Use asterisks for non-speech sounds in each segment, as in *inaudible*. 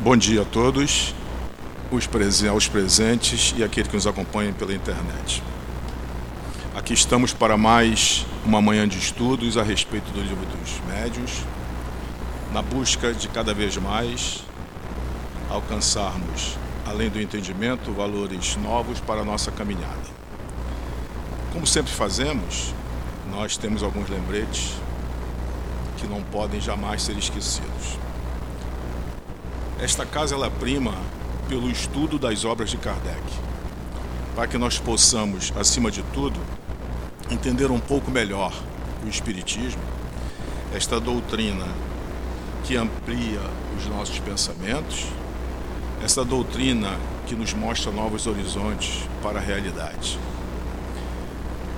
Bom dia a todos, os presen aos presentes e aqueles que nos acompanham pela internet. Aqui estamos para mais uma manhã de estudos a respeito do livro dos médios, na busca de cada vez mais alcançarmos, além do entendimento, valores novos para a nossa caminhada. Como sempre fazemos, nós temos alguns lembretes que não podem jamais ser esquecidos. Esta casa ela prima pelo estudo das obras de Kardec, para que nós possamos, acima de tudo, entender um pouco melhor o Espiritismo, esta doutrina que amplia os nossos pensamentos, esta doutrina que nos mostra novos horizontes para a realidade.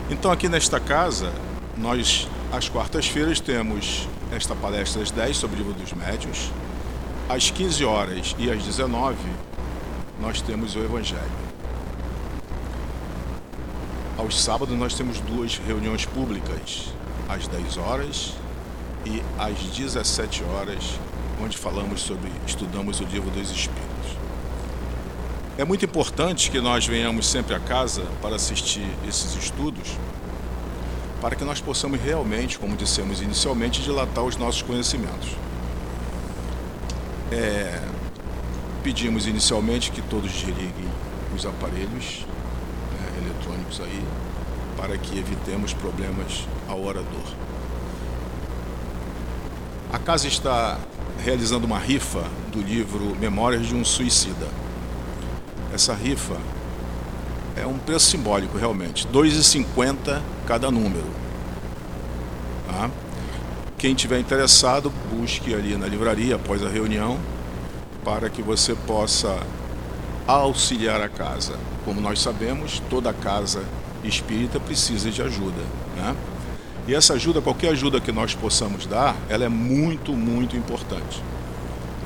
Então, aqui nesta casa, nós, às quartas-feiras, temos esta palestra às 10 sobre o livro dos médios, às 15 horas e às 19 nós temos o Evangelho. Aos sábados nós temos duas reuniões públicas, às 10 horas e às 17 horas, onde falamos sobre, estudamos o livro dos Espíritos. É muito importante que nós venhamos sempre a casa para assistir esses estudos, para que nós possamos realmente, como dissemos inicialmente, dilatar os nossos conhecimentos. É, pedimos inicialmente que todos desliguem os aparelhos né, eletrônicos aí, para que evitemos problemas ao orador. A casa está realizando uma rifa do livro Memórias de um Suicida. Essa rifa é um preço simbólico realmente, R$ 2,50 cada número. Tá? Quem tiver interessado, busque ali na livraria após a reunião para que você possa auxiliar a casa. Como nós sabemos, toda casa espírita precisa de ajuda. Né? E essa ajuda, qualquer ajuda que nós possamos dar, ela é muito, muito importante.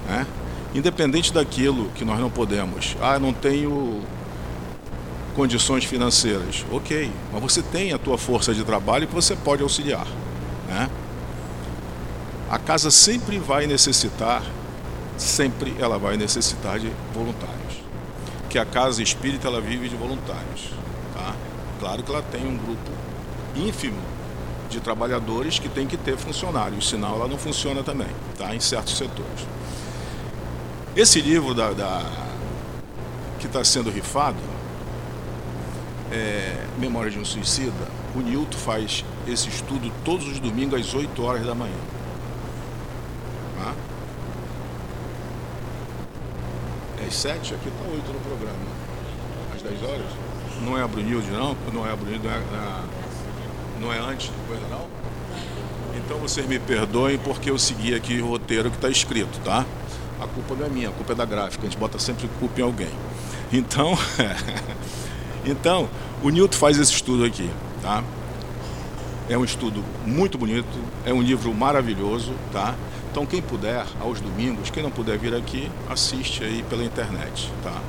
Né? Independente daquilo que nós não podemos. Ah, não tenho condições financeiras. Ok, mas você tem a tua força de trabalho que você pode auxiliar. Né? A casa sempre vai necessitar, sempre ela vai necessitar de voluntários. Que a casa espírita ela vive de voluntários, tá? Claro que ela tem um grupo ínfimo de trabalhadores que tem que ter funcionários, senão ela não funciona também, tá? Em certos setores. Esse livro da, da que está sendo rifado, é, de um Suicida, o Nilton faz esse estudo todos os domingos às 8 horas da manhã. É às 7, aqui está 8 no programa. Às 10 horas? Não é a Brunilde, não? Não é a Brunilde, não é, não é antes de coisa, não? Então vocês me perdoem porque eu segui aqui o roteiro que está escrito, tá? A culpa não é minha, a culpa é da gráfica. A gente bota sempre culpa em alguém. Então, *laughs* então o Newton faz esse estudo aqui, tá? É um estudo muito bonito, é um livro maravilhoso, tá? Então quem puder, aos domingos, quem não puder vir aqui, assiste aí pela internet, tá?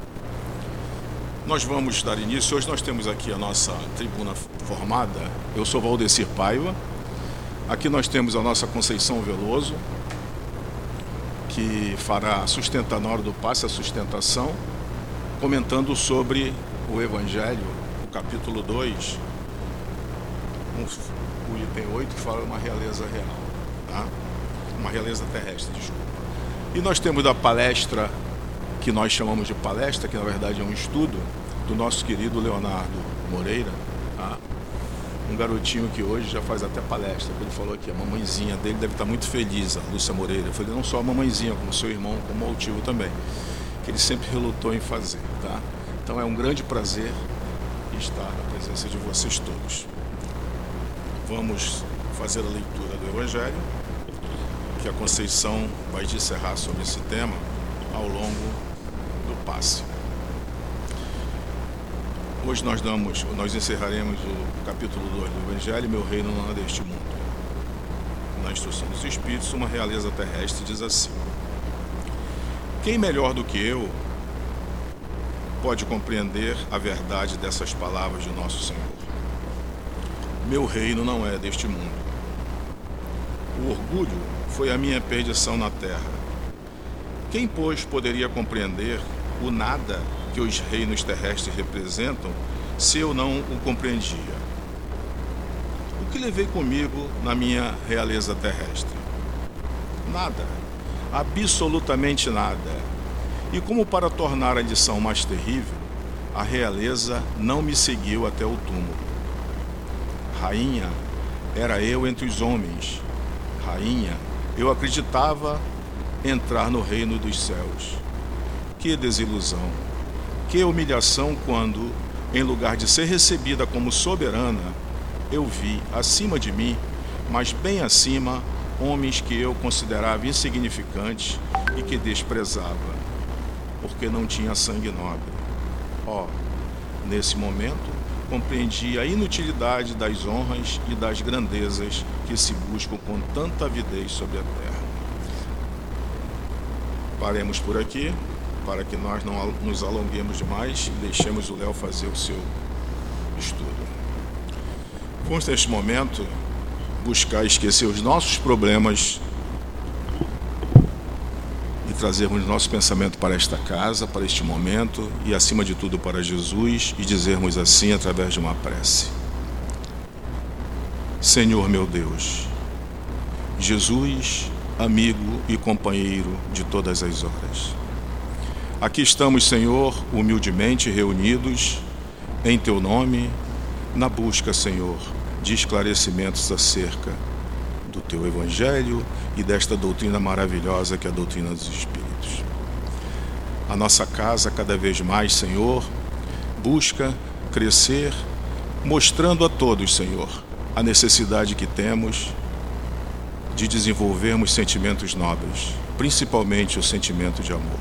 Nós vamos dar início. Hoje nós temos aqui a nossa tribuna formada. Eu sou Valdecir Paiva. Aqui nós temos a nossa Conceição Veloso, que fará sustentar na hora do passe a sustentação, comentando sobre o Evangelho, o capítulo 2, o item 8, que fala uma realeza real. Tá? Uma realeza terrestre, desculpa. E nós temos da palestra, que nós chamamos de palestra, que na verdade é um estudo, do nosso querido Leonardo Moreira, tá? um garotinho que hoje já faz até palestra, ele falou aqui, a mamãezinha dele deve estar muito feliz, a Lúcia Moreira. Eu falei, não só a mamãezinha, como seu irmão, como o também, que ele sempre relutou em fazer. Tá? Então é um grande prazer estar na presença de vocês todos. Vamos fazer a leitura do Evangelho, que a Conceição vai disserrar sobre esse tema ao longo do passe. Hoje nós damos, nós encerraremos o capítulo 2 do Evangelho, Meu reino não é deste mundo. Na instrução dos Espíritos, uma realeza terrestre diz assim: Quem melhor do que eu pode compreender a verdade dessas palavras de nosso Senhor? Meu reino não é deste mundo. O orgulho foi a minha perdição na terra. Quem, pois, poderia compreender o nada que os reinos terrestres representam se eu não o compreendia? O que levei comigo na minha realeza terrestre? Nada, absolutamente nada. E como para tornar a lição mais terrível, a realeza não me seguiu até o túmulo. Rainha, era eu entre os homens. Rainha, eu acreditava entrar no reino dos céus. Que desilusão, que humilhação quando, em lugar de ser recebida como soberana, eu vi acima de mim, mas bem acima, homens que eu considerava insignificantes e que desprezava, porque não tinha sangue nobre. Ó, oh, nesse momento, compreendi a inutilidade das honras e das grandezas que se buscam com tanta avidez sobre a terra. Paremos por aqui, para que nós não nos alonguemos demais e deixemos o Léo fazer o seu estudo. Vamos, neste momento, buscar esquecer os nossos problemas trazermos nosso pensamento para esta casa, para este momento e, acima de tudo, para Jesus e dizermos assim através de uma prece: Senhor meu Deus, Jesus, amigo e companheiro de todas as horas. Aqui estamos, Senhor, humildemente reunidos em Teu nome, na busca, Senhor, de esclarecimentos acerca Teu Evangelho e desta doutrina maravilhosa que é a doutrina dos Espíritos. A nossa casa, cada vez mais, Senhor, busca crescer, mostrando a todos, Senhor, a necessidade que temos de desenvolvermos sentimentos nobres, principalmente o sentimento de amor.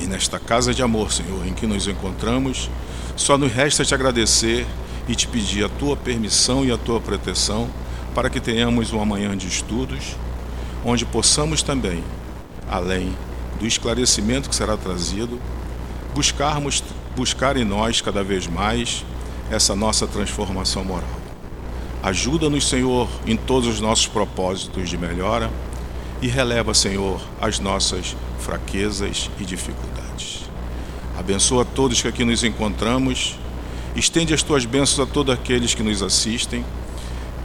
E nesta casa de amor, Senhor, em que nos encontramos, só nos resta te agradecer e te pedir a tua permissão e a tua proteção para que tenhamos uma manhã de estudos, onde possamos também, além do esclarecimento que será trazido, buscarmos buscar em nós cada vez mais essa nossa transformação moral. Ajuda-nos, Senhor, em todos os nossos propósitos de melhora e releva, Senhor, as nossas fraquezas e dificuldades. Abençoa todos que aqui nos encontramos, estende as tuas bênçãos a todos aqueles que nos assistem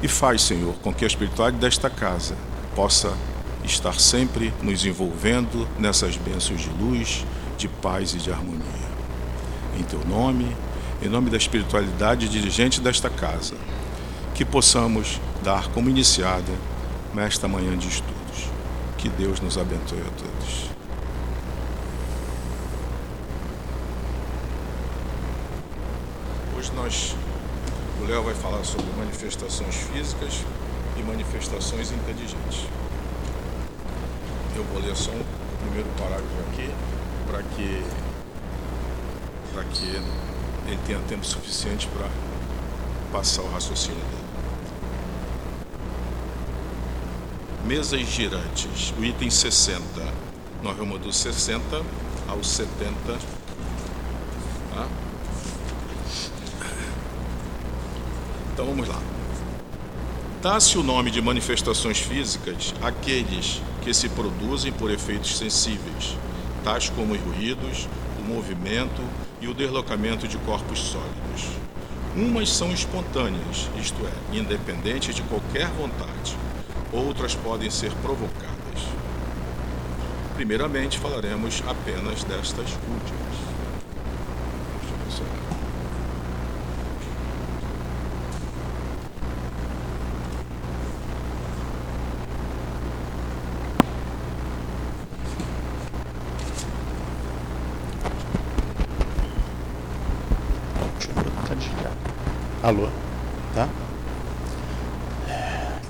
e faz, Senhor, com que a espiritualidade desta casa possa estar sempre nos envolvendo nessas bênçãos de luz, de paz e de harmonia. Em teu nome, em nome da espiritualidade dirigente desta casa, que possamos dar como iniciada nesta manhã de estudos. Que Deus nos abençoe a todos. Hoje nós, Léo vai falar sobre manifestações físicas e manifestações inteligentes. Eu vou ler só o primeiro parágrafo aqui para que que ele tenha tempo suficiente para passar o raciocínio dele. mesas girantes, o item 60. Nós vamos do 60 ao 70. Então vamos lá. Dá-se o nome de manifestações físicas àqueles que se produzem por efeitos sensíveis, tais como os ruídos, o movimento e o deslocamento de corpos sólidos. Umas são espontâneas, isto é, independentes de qualquer vontade outras podem ser provocadas. Primeiramente, falaremos apenas destas últimas.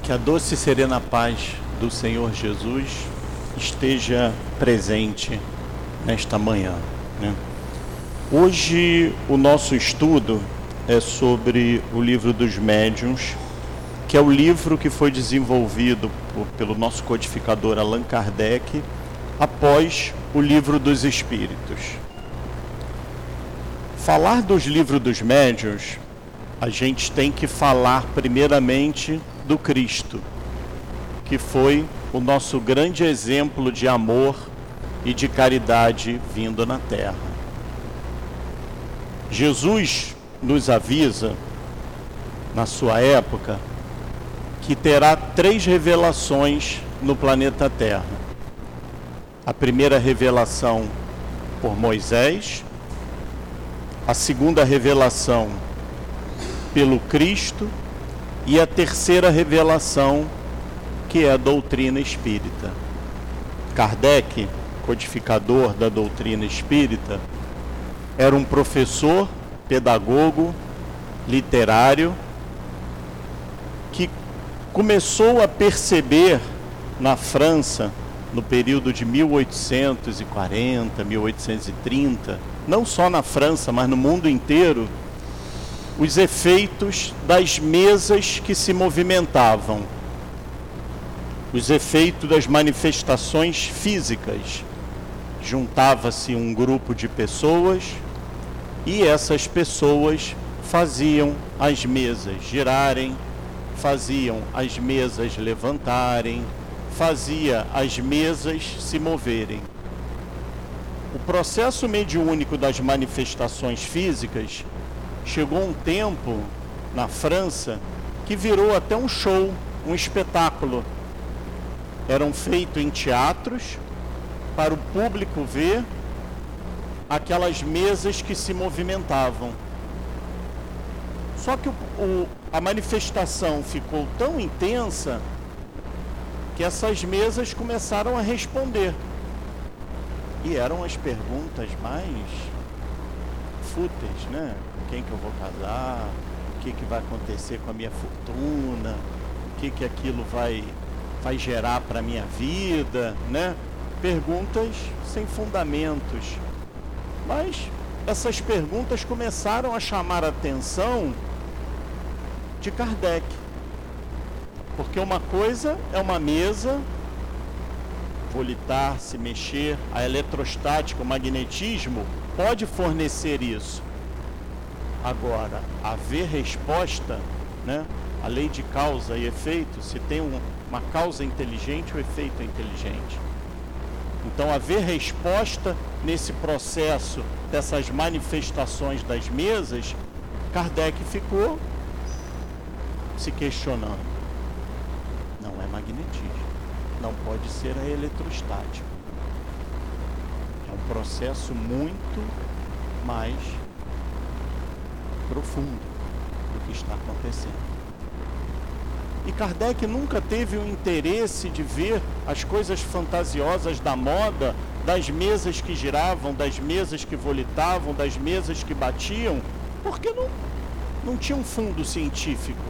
Que a doce e serena paz do Senhor Jesus esteja presente nesta manhã. Né? Hoje o nosso estudo é sobre o livro dos médiuns, que é o livro que foi desenvolvido por, pelo nosso codificador Allan Kardec após o livro dos Espíritos. Falar dos livros dos médiuns, a gente tem que falar primeiramente do Cristo, que foi o nosso grande exemplo de amor e de caridade vindo na terra. Jesus nos avisa, na sua época, que terá três revelações no planeta Terra. A primeira revelação por Moisés, a segunda revelação pelo Cristo e a terceira revelação que é a doutrina espírita. Kardec, codificador da doutrina espírita, era um professor, pedagogo, literário que começou a perceber na França no período de 1840, 1830, não só na França, mas no mundo inteiro, os efeitos das mesas que se movimentavam, os efeitos das manifestações físicas. Juntava-se um grupo de pessoas e essas pessoas faziam as mesas girarem, faziam as mesas levantarem, fazia as mesas se moverem. O processo mediúnico das manifestações físicas chegou um tempo na França que virou até um show, um espetáculo. Eram feitos em teatros para o público ver aquelas mesas que se movimentavam. Só que o, o, a manifestação ficou tão intensa que essas mesas começaram a responder. E eram as perguntas mais fúteis, né? Quem que eu vou casar? O que, que vai acontecer com a minha fortuna? O que, que aquilo vai, vai gerar para a minha vida, né? Perguntas sem fundamentos. Mas essas perguntas começaram a chamar a atenção de Kardec. Porque uma coisa é uma mesa, volitar, se mexer, a eletrostática, o magnetismo pode fornecer isso. Agora, haver resposta, né? a lei de causa e efeito, se tem um, uma causa inteligente, o efeito é inteligente. Então, haver resposta nesse processo dessas manifestações das mesas, Kardec ficou se questionando magnetismo. Não pode ser a eletrostática. É um processo muito mais profundo do que está acontecendo. E Kardec nunca teve o interesse de ver as coisas fantasiosas da moda, das mesas que giravam, das mesas que volitavam, das mesas que batiam, porque não, não tinha um fundo científico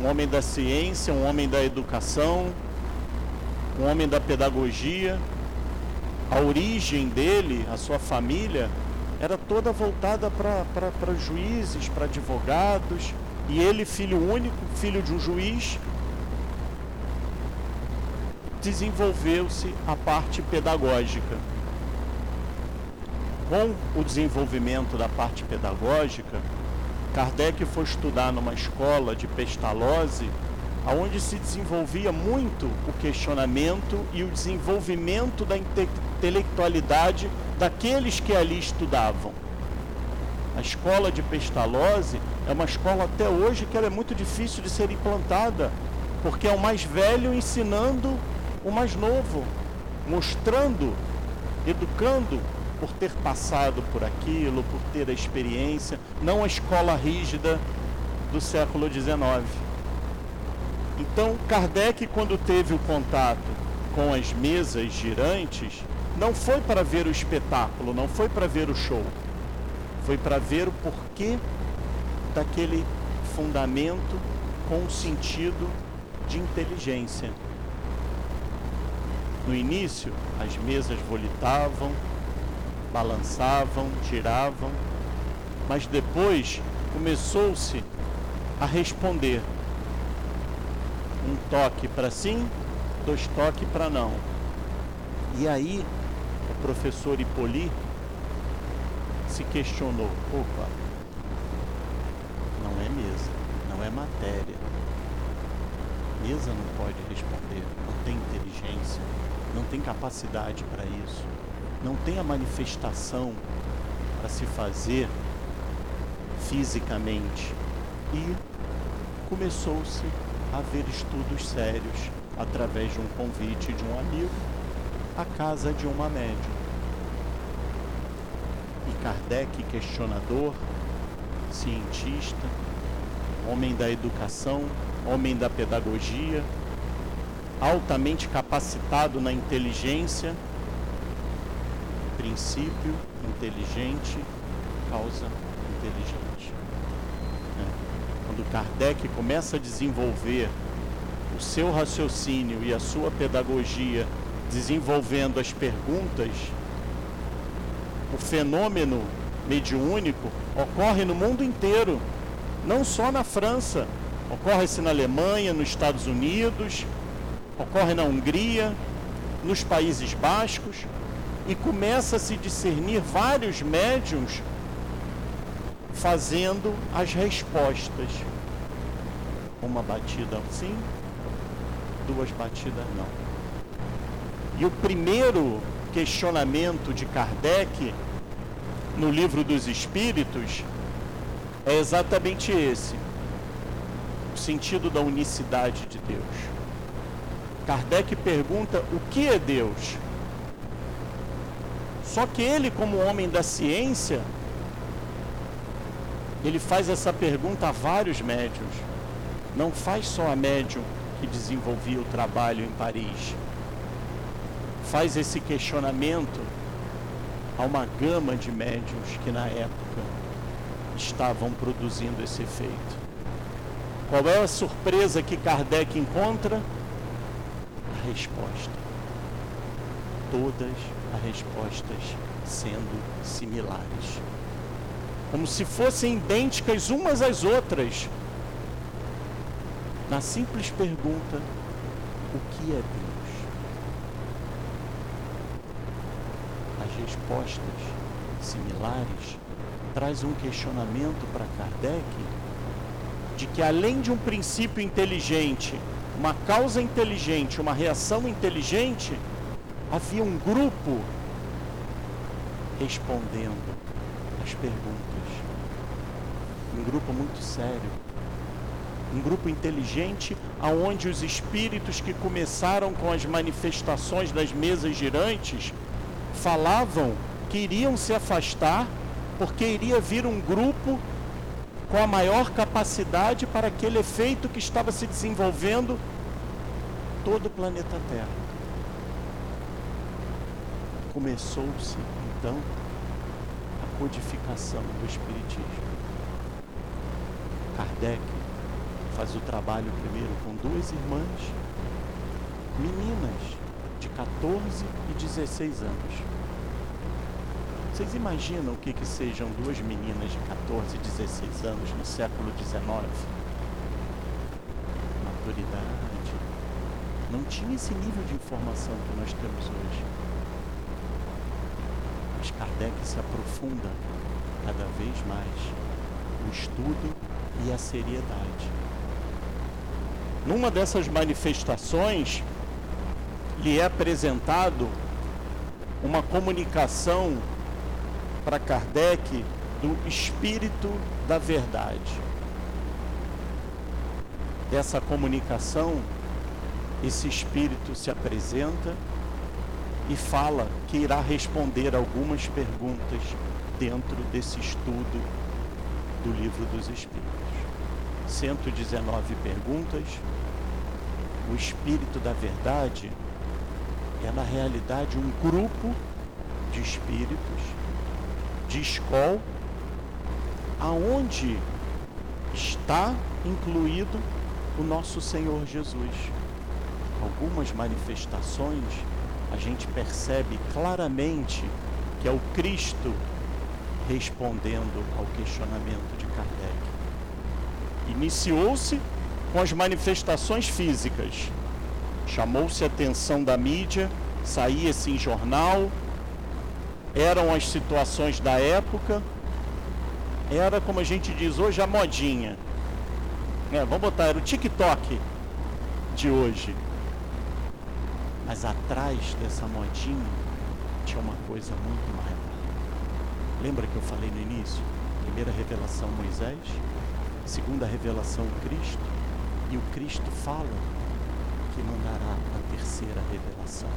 um homem da ciência, um homem da educação, um homem da pedagogia. A origem dele, a sua família, era toda voltada para juízes, para advogados. E ele, filho único, filho de um juiz, desenvolveu-se a parte pedagógica. Com o desenvolvimento da parte pedagógica, Kardec foi estudar numa escola de Pestalozzi, onde se desenvolvia muito o questionamento e o desenvolvimento da intelectualidade daqueles que ali estudavam. A escola de Pestalozzi é uma escola até hoje que é muito difícil de ser implantada, porque é o mais velho ensinando o mais novo, mostrando, educando por ter passado por aquilo, por ter a experiência, não a escola rígida do século XIX. Então, Kardec, quando teve o contato com as mesas girantes, não foi para ver o espetáculo, não foi para ver o show, foi para ver o porquê daquele fundamento com sentido de inteligência. No início, as mesas volitavam, balançavam, giravam, mas depois começou-se a responder. Um toque para sim, dois toques para não. E aí professor Hippoly se questionou: opa, não é mesa, não é matéria. Mesa não pode responder, não tem inteligência, não tem capacidade para isso, não tem a manifestação para se fazer fisicamente. E começou-se a haver estudos sérios através de um convite de um amigo à casa de uma médium. Kardec, questionador, cientista, homem da educação, homem da pedagogia, altamente capacitado na inteligência, princípio inteligente, causa inteligente. Né? Quando Kardec começa a desenvolver o seu raciocínio e a sua pedagogia, desenvolvendo as perguntas, o fenômeno mediúnico ocorre no mundo inteiro, não só na França, ocorre-se na Alemanha, nos Estados Unidos, ocorre na Hungria, nos Países Bascos, e começa a se discernir vários médiums fazendo as respostas. Uma batida sim, duas batidas não. E o primeiro questionamento de Kardec no livro dos Espíritos é exatamente esse: o sentido da unicidade de Deus. Kardec pergunta o que é Deus? Só que ele, como homem da ciência, ele faz essa pergunta a vários médios. Não faz só a médium que desenvolvia o trabalho em Paris. Faz esse questionamento a uma gama de médiums que na época estavam produzindo esse efeito. Qual é a surpresa que Kardec encontra? A resposta. Todas as respostas sendo similares. Como se fossem idênticas umas às outras. Na simples pergunta: o que é Deus? As respostas similares traz um questionamento para Kardec de que além de um princípio inteligente, uma causa inteligente, uma reação inteligente, havia um grupo respondendo as perguntas. Um grupo muito sério. Um grupo inteligente aonde os espíritos que começaram com as manifestações das mesas girantes falavam que iriam se afastar porque iria vir um grupo com a maior capacidade para aquele efeito que estava se desenvolvendo todo o planeta Terra. Começou-se então a codificação do Espiritismo. Kardec faz o trabalho primeiro com duas irmãs, meninas de 14 e 16 anos vocês imaginam o que, que sejam duas meninas de 14, 16 anos no século XIX? Maturidade. Não tinha esse nível de informação que nós temos hoje. Mas Kardec se aprofunda cada vez mais o estudo e a seriedade. Numa dessas manifestações, lhe é apresentado uma comunicação para Kardec do espírito da verdade. Dessa comunicação, esse espírito se apresenta e fala que irá responder algumas perguntas dentro desse estudo do Livro dos Espíritos. 119 perguntas. O espírito da verdade é, na realidade, um grupo de espíritos de escola, aonde está incluído o nosso Senhor Jesus. Algumas manifestações a gente percebe claramente que é o Cristo respondendo ao questionamento de Kardec. Iniciou-se com as manifestações físicas. Chamou-se a atenção da mídia, saía-se em jornal, eram as situações da época, era como a gente diz hoje a modinha. É, vamos botar, era o TikTok de hoje. Mas atrás dessa modinha tinha uma coisa muito maior. Lembra que eu falei no início? Primeira revelação Moisés, segunda revelação Cristo, e o Cristo fala que mandará a terceira revelação.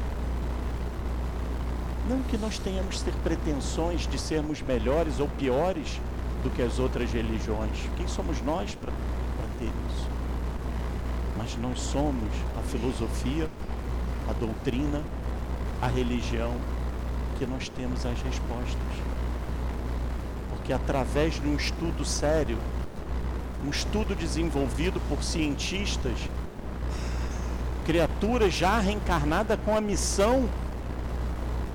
Não que nós tenhamos ter pretensões de sermos melhores ou piores do que as outras religiões. Quem somos nós para ter isso? Mas nós somos a filosofia, a doutrina, a religião que nós temos as respostas. Porque através de um estudo sério, um estudo desenvolvido por cientistas, criaturas já reencarnadas com a missão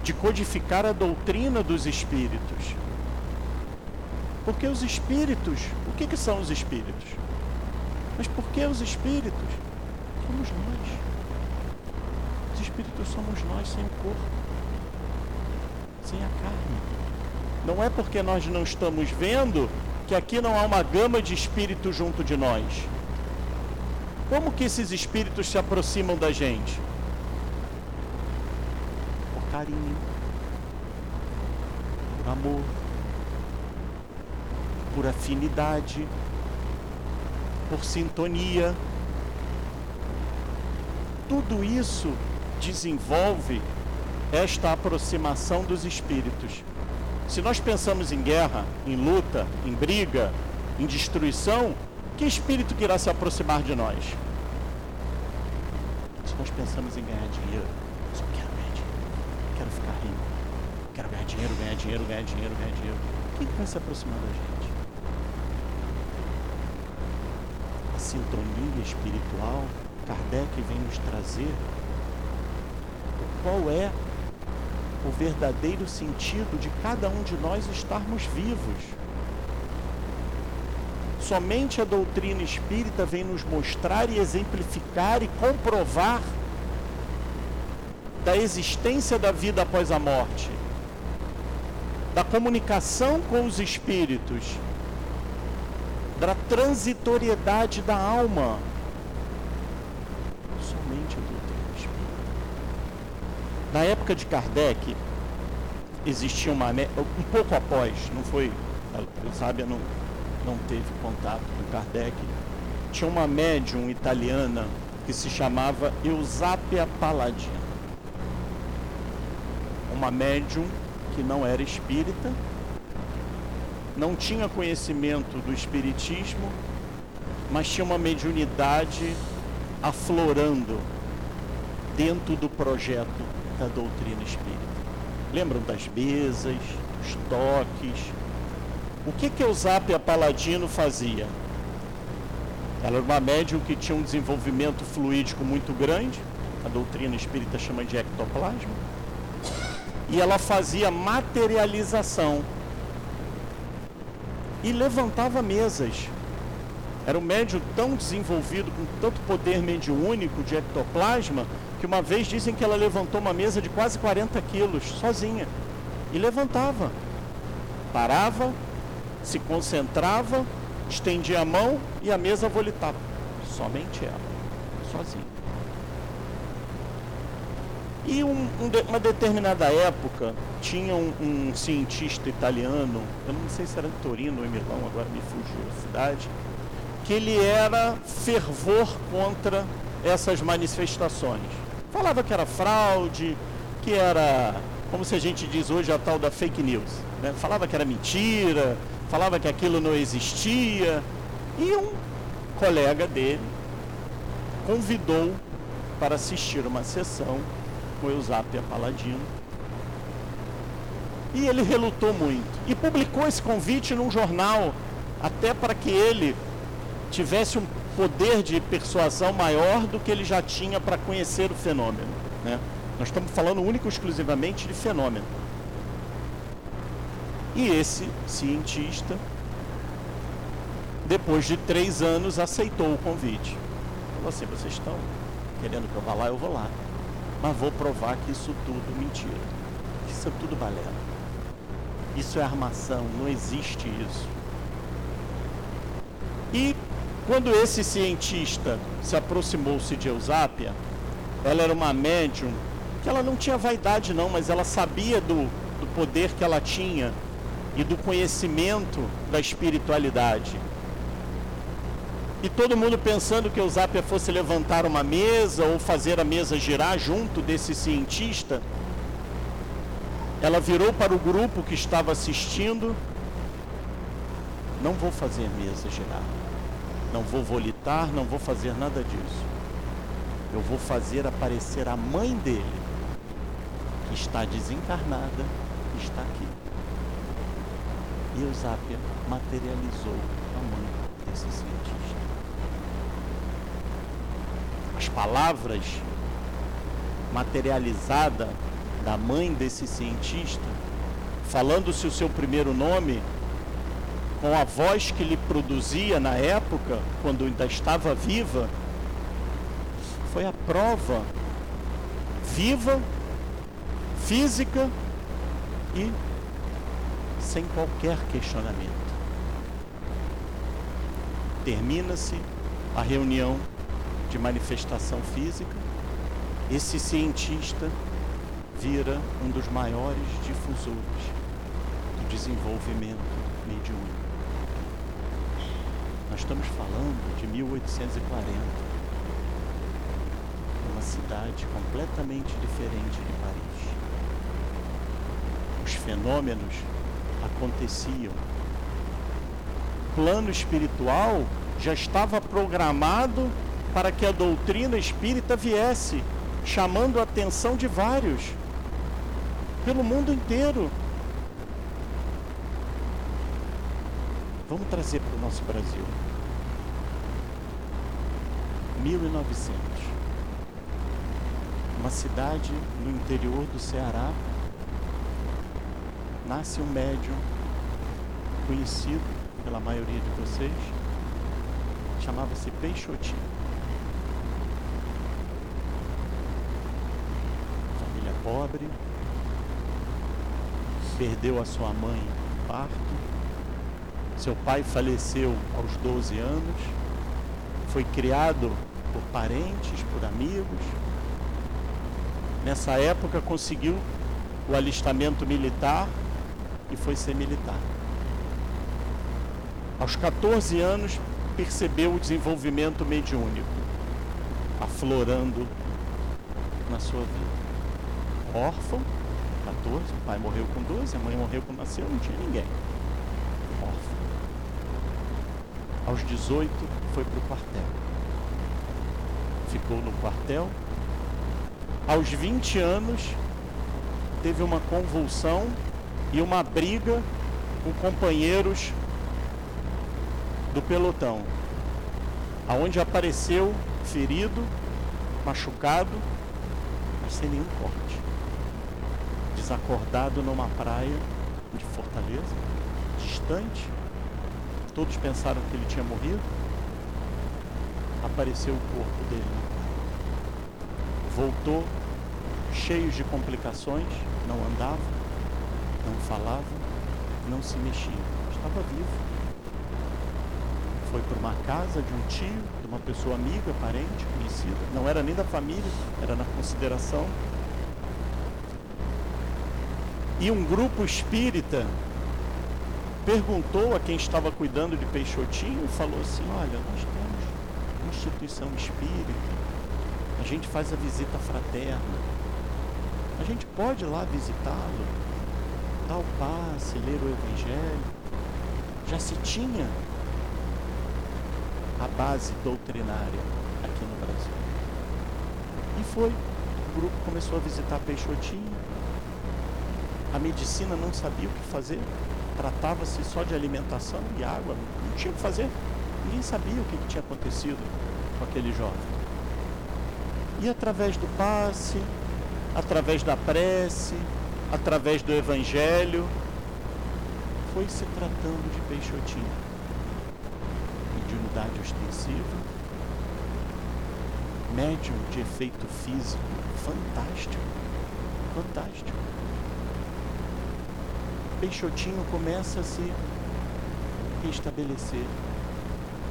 de codificar a doutrina dos espíritos. Porque os espíritos, o que, que são os espíritos? Mas por que os espíritos? Somos nós. Os espíritos somos nós sem o corpo, sem a carne. Não é porque nós não estamos vendo que aqui não há uma gama de espíritos junto de nós. Como que esses espíritos se aproximam da gente? carinho, por amor, por afinidade, por sintonia. Tudo isso desenvolve esta aproximação dos espíritos. Se nós pensamos em guerra, em luta, em briga, em destruição, que espírito que irá se aproximar de nós? Nós pensamos em ganhar dinheiro, quero ficar rico, quero ganhar dinheiro, ganhar dinheiro, ganhar dinheiro, ganhar dinheiro. Quem vai se aproximar da gente? A sintonia espiritual, Kardec vem nos trazer qual é o verdadeiro sentido de cada um de nós estarmos vivos. Somente a doutrina espírita vem nos mostrar e exemplificar e comprovar da existência da vida após a morte, da comunicação com os espíritos, da transitoriedade da alma. Somente a doutrina espírita. Na época de Kardec, existia uma. Um pouco após, não foi. A sábia não, não teve contato com Kardec. Tinha uma médium italiana que se chamava Eusapia Paladino uma médium que não era espírita, não tinha conhecimento do espiritismo, mas tinha uma mediunidade aflorando dentro do projeto da doutrina espírita. Lembram das mesas, dos toques? O que que Eusapia Paladino fazia? Ela era uma médium que tinha um desenvolvimento fluídico muito grande, a doutrina espírita chama de ectoplasma e ela fazia materialização e levantava mesas. Era um médium tão desenvolvido, com tanto poder mediúnico de ectoplasma, que uma vez dizem que ela levantou uma mesa de quase 40 quilos, sozinha. E levantava. Parava, se concentrava, estendia a mão e a mesa volitava. Somente ela, sozinha. E um, um, uma determinada época tinha um, um, cientista italiano, eu não sei se era em Torino ou em Milão, agora me fugiu a cidade, que ele era fervor contra essas manifestações. Falava que era fraude, que era, como se a gente diz hoje, a tal da fake news. Né? Falava que era mentira, falava que aquilo não existia. E um colega dele convidou para assistir uma sessão com Eusapia Paladino. E ele relutou muito. E publicou esse convite num jornal, até para que ele tivesse um poder de persuasão maior do que ele já tinha para conhecer o fenômeno. Né? Nós estamos falando único exclusivamente de fenômeno. E esse cientista, depois de três anos, aceitou o convite. Falou assim: vocês estão querendo que eu vá lá, eu vou lá mas vou provar que isso tudo mentira. Que isso é tudo balela. Isso é armação, não existe isso. E quando esse cientista se aproximou-se de Eusápia, ela era uma médium que ela não tinha vaidade não, mas ela sabia do, do poder que ela tinha e do conhecimento da espiritualidade. E todo mundo pensando que Eusápia fosse levantar uma mesa ou fazer a mesa girar junto desse cientista, ela virou para o grupo que estava assistindo: Não vou fazer mesa girar, não vou volitar, não vou fazer nada disso. Eu vou fazer aparecer a mãe dele, que está desencarnada, está aqui. E Eusápia materializou a mãe desse cientista. As palavras materializadas da mãe desse cientista, falando-se o seu primeiro nome, com a voz que lhe produzia na época, quando ainda estava viva, foi a prova viva, física e sem qualquer questionamento. Termina-se a reunião de manifestação física. Esse cientista vira um dos maiores difusores do desenvolvimento mediúnico. Nós estamos falando de 1840, uma cidade completamente diferente de Paris. Os fenômenos aconteciam. O plano espiritual já estava programado para que a doutrina espírita viesse, chamando a atenção de vários pelo mundo inteiro. Vamos trazer para o nosso Brasil. 1900. Uma cidade no interior do Ceará. Nasce um médium conhecido pela maioria de vocês. Chamava-se Peixotinho. Família pobre, perdeu a sua mãe no parto, seu pai faleceu aos 12 anos, foi criado por parentes, por amigos. Nessa época conseguiu o alistamento militar e foi ser militar. Aos 14 anos percebeu o desenvolvimento mediúnico aflorando na sua vida. Órfão, 14, o pai morreu com 12, a mãe morreu quando nasceu, não tinha ninguém. Órfão. Aos 18 foi para o quartel. Ficou no quartel. Aos 20 anos teve uma convulsão e uma briga com companheiros do pelotão, aonde apareceu ferido, machucado, mas sem nenhum corte desacordado numa praia de Fortaleza, distante. Todos pensaram que ele tinha morrido. Apareceu o corpo dele. Voltou cheio de complicações, não andava, não falava, não se mexia. Estava vivo. Foi para uma casa de um tio, de uma pessoa amiga, parente, conhecida. Não era nem da família, era na consideração e um grupo espírita perguntou a quem estava cuidando de Peixotinho e falou assim: Olha, nós temos instituição espírita, a gente faz a visita fraterna, a gente pode ir lá visitá-lo, dar o passe, ler o Evangelho. Já se tinha a base doutrinária aqui no Brasil. E foi. O grupo começou a visitar Peixotinho, a medicina não sabia o que fazer, tratava-se só de alimentação e água, não tinha o que fazer. Ninguém sabia o que, tinha acontecido com aquele jovem. E através do passe, através da prece, através do evangelho, foi se tratando de peixotinho, mediunidade ostensiva, médium de efeito físico fantástico, fantástico. Peixotinho começa a se restabelecer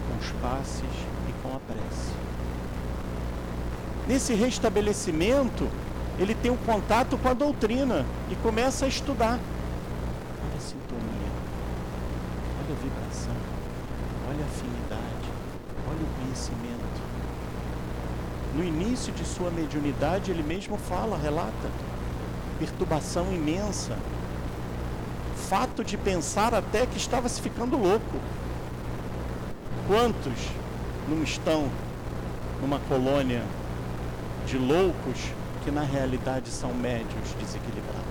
com os passes e com a prece. Nesse restabelecimento, ele tem um contato com a doutrina e começa a estudar. Olha a sintonia, olha a vibração, olha a afinidade, olha o conhecimento. No início de sua mediunidade, ele mesmo fala, relata, perturbação imensa, fato de pensar até que estava se ficando louco. Quantos não estão numa colônia de loucos que na realidade são médios desequilibrados?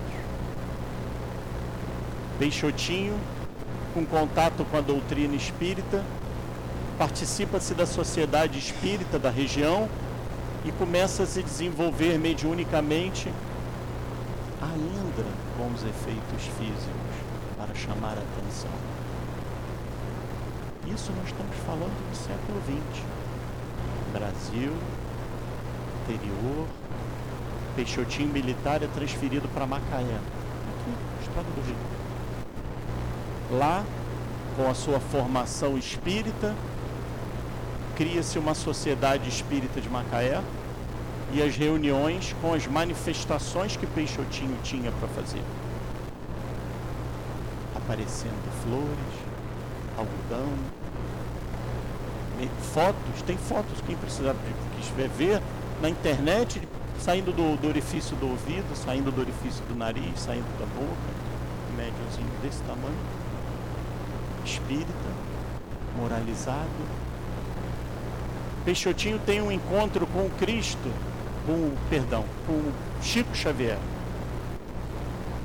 Peixotinho, com contato com a doutrina espírita, participa-se da sociedade espírita da região e começa a se desenvolver mediunicamente, ainda com os efeitos físicos, chamar a atenção. Isso nós estamos falando do século XX. Brasil, interior, Peixotinho militar é transferido para Macaé, aqui, estado do Rio. Lá, com a sua formação espírita, cria-se uma sociedade espírita de Macaé e as reuniões com as manifestações que Peixotinho tinha para fazer. Aparecendo flores, algodão, fotos, tem fotos, quem precisar quiser ver na internet, saindo do, do, orifício do ouvido, saindo do orifício do nariz, saindo da boca, médiozinho desse tamanho, espírita, moralizado. Peixotinho tem um encontro com Cristo, com, perdão, com Chico Xavier.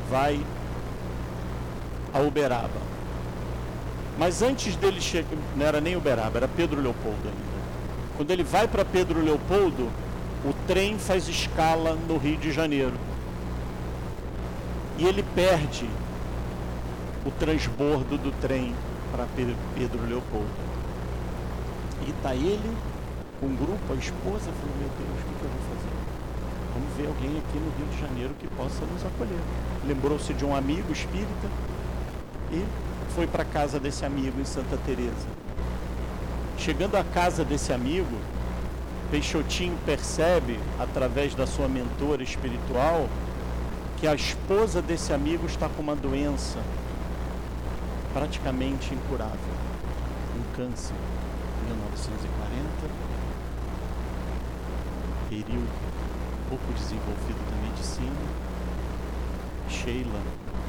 Vai a Uberaba. Mas antes dele chegar, não era nem Uberaba, era Pedro Leopoldo ainda. Quando ele vai para Pedro Leopoldo, o trem faz escala no Rio de Janeiro. E ele perde o transbordo do trem para Pedro Leopoldo. E está ele com um grupo, a esposa falou, meu Deus, o que, que eu vou fazer? Vamos ver alguém aqui no Rio de Janeiro que possa nos acolher. Lembrou-se de um amigo espírita e foi para a casa desse amigo em Santa Teresa. Chegando à casa desse amigo, Peixotinho percebe, através da sua mentora espiritual, que a esposa desse amigo está com uma doença praticamente incurável, um câncer. 1940, período pouco desenvolvido da medicina. Sheila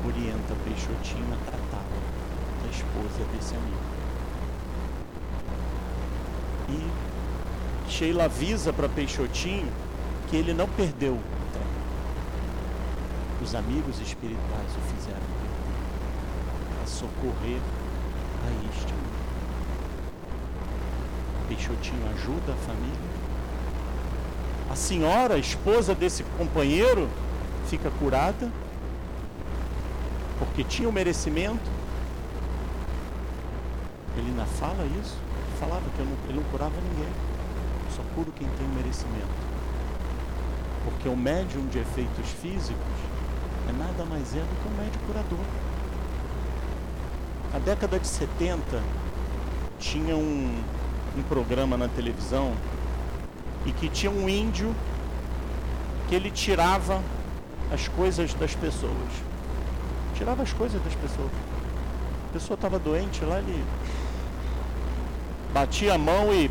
orienta Peixotinho a tratá-la, da esposa desse amigo. E Sheila avisa para Peixotinho que ele não perdeu o trem. Os amigos espirituais o fizeram para socorrer a este amigo. Peixotinho ajuda a família. A senhora, a esposa desse companheiro, fica curada porque tinha o merecimento. Ele ainda fala isso. Falava que ele não curava ninguém só curo quem tem merecimento. Porque o médium de efeitos físicos é nada mais é do que um médium curador. Na década de 70 tinha um, um programa na televisão e que tinha um índio que ele tirava as coisas das pessoas. Tirava as coisas das pessoas. A pessoa estava doente lá, ele batia a mão e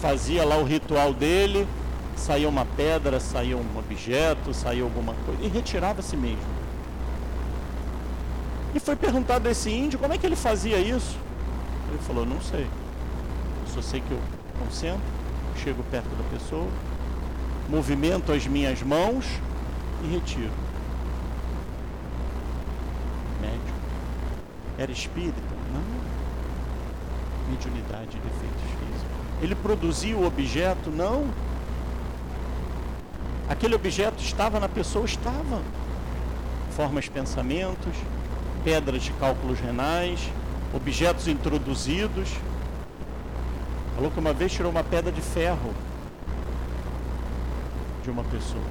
fazia lá o ritual dele, saía uma pedra, saía um objeto, saía alguma coisa, e retirava a si mesmo. E foi perguntado a esse índio como é que ele fazia isso. Ele falou, não sei. Eu só sei que eu concentro, chego perto da pessoa, movimento as minhas mãos e retiro. Era espírita? Não. Mediunidade de efeitos físicos. Ele produziu o objeto? Não. Aquele objeto estava na pessoa? Estava. Formas, pensamentos, pedras de cálculos renais, objetos introduzidos. Falou que uma vez tirou uma pedra de ferro de uma pessoa.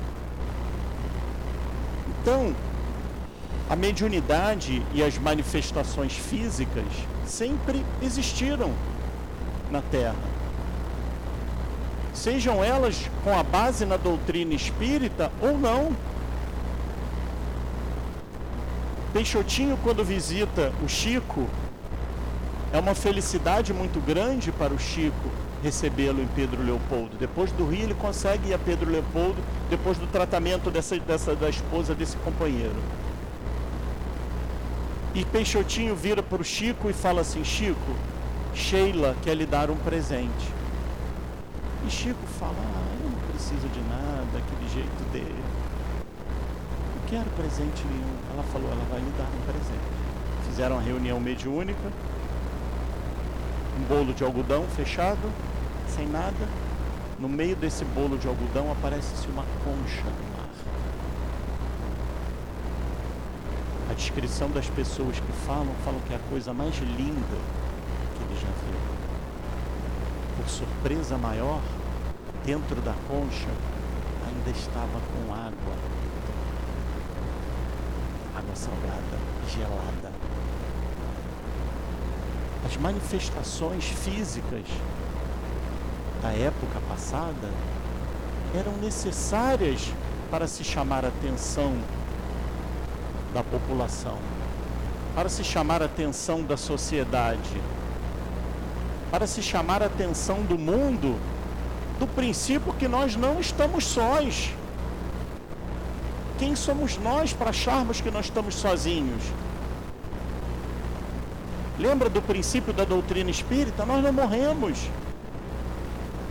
Então, a mediunidade e as manifestações físicas sempre existiram na Terra. sejam elas com a base na doutrina espírita ou não. Peixotinho, quando visita o Chico, é uma felicidade muito grande para o Chico recebê-lo em Pedro Leopoldo. Depois do Rio, ele consegue ir a Pedro Leopoldo, depois do tratamento dessa, dessa, da esposa desse companheiro. E Peixotinho vira para o Chico e fala assim: Chico, Sheila quer lhe dar um presente. E Chico fala: ah, Eu não preciso de nada, aquele jeito dele. Não quero presente nenhum. Ela falou: Ela vai lhe dar um presente. Fizeram uma reunião mediúnica, um bolo de algodão fechado, sem nada. No meio desse bolo de algodão aparece-se uma concha A descrição das pessoas que falam, falam que é a coisa mais linda que ele já viu. Por surpresa maior, dentro da concha ainda estava com água. Água salgada, gelada. As manifestações físicas da época passada eram necessárias para se chamar a atenção da população, para se chamar a atenção da sociedade, para se chamar a atenção do mundo do princípio que nós não estamos sós. Quem somos nós para acharmos que nós estamos sozinhos? Lembra do princípio da doutrina espírita? Nós não morremos.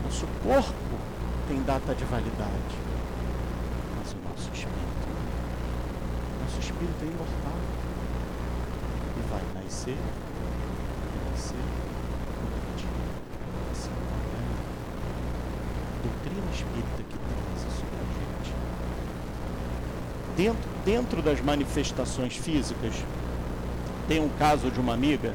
Nosso corpo tem data de validade. Espírito é imortal. E vai nascer, nascer, repetir, assim também. Doutrina espírita que traz isso para a gente. Dentro, dentro das manifestações físicas, tem um caso de uma amiga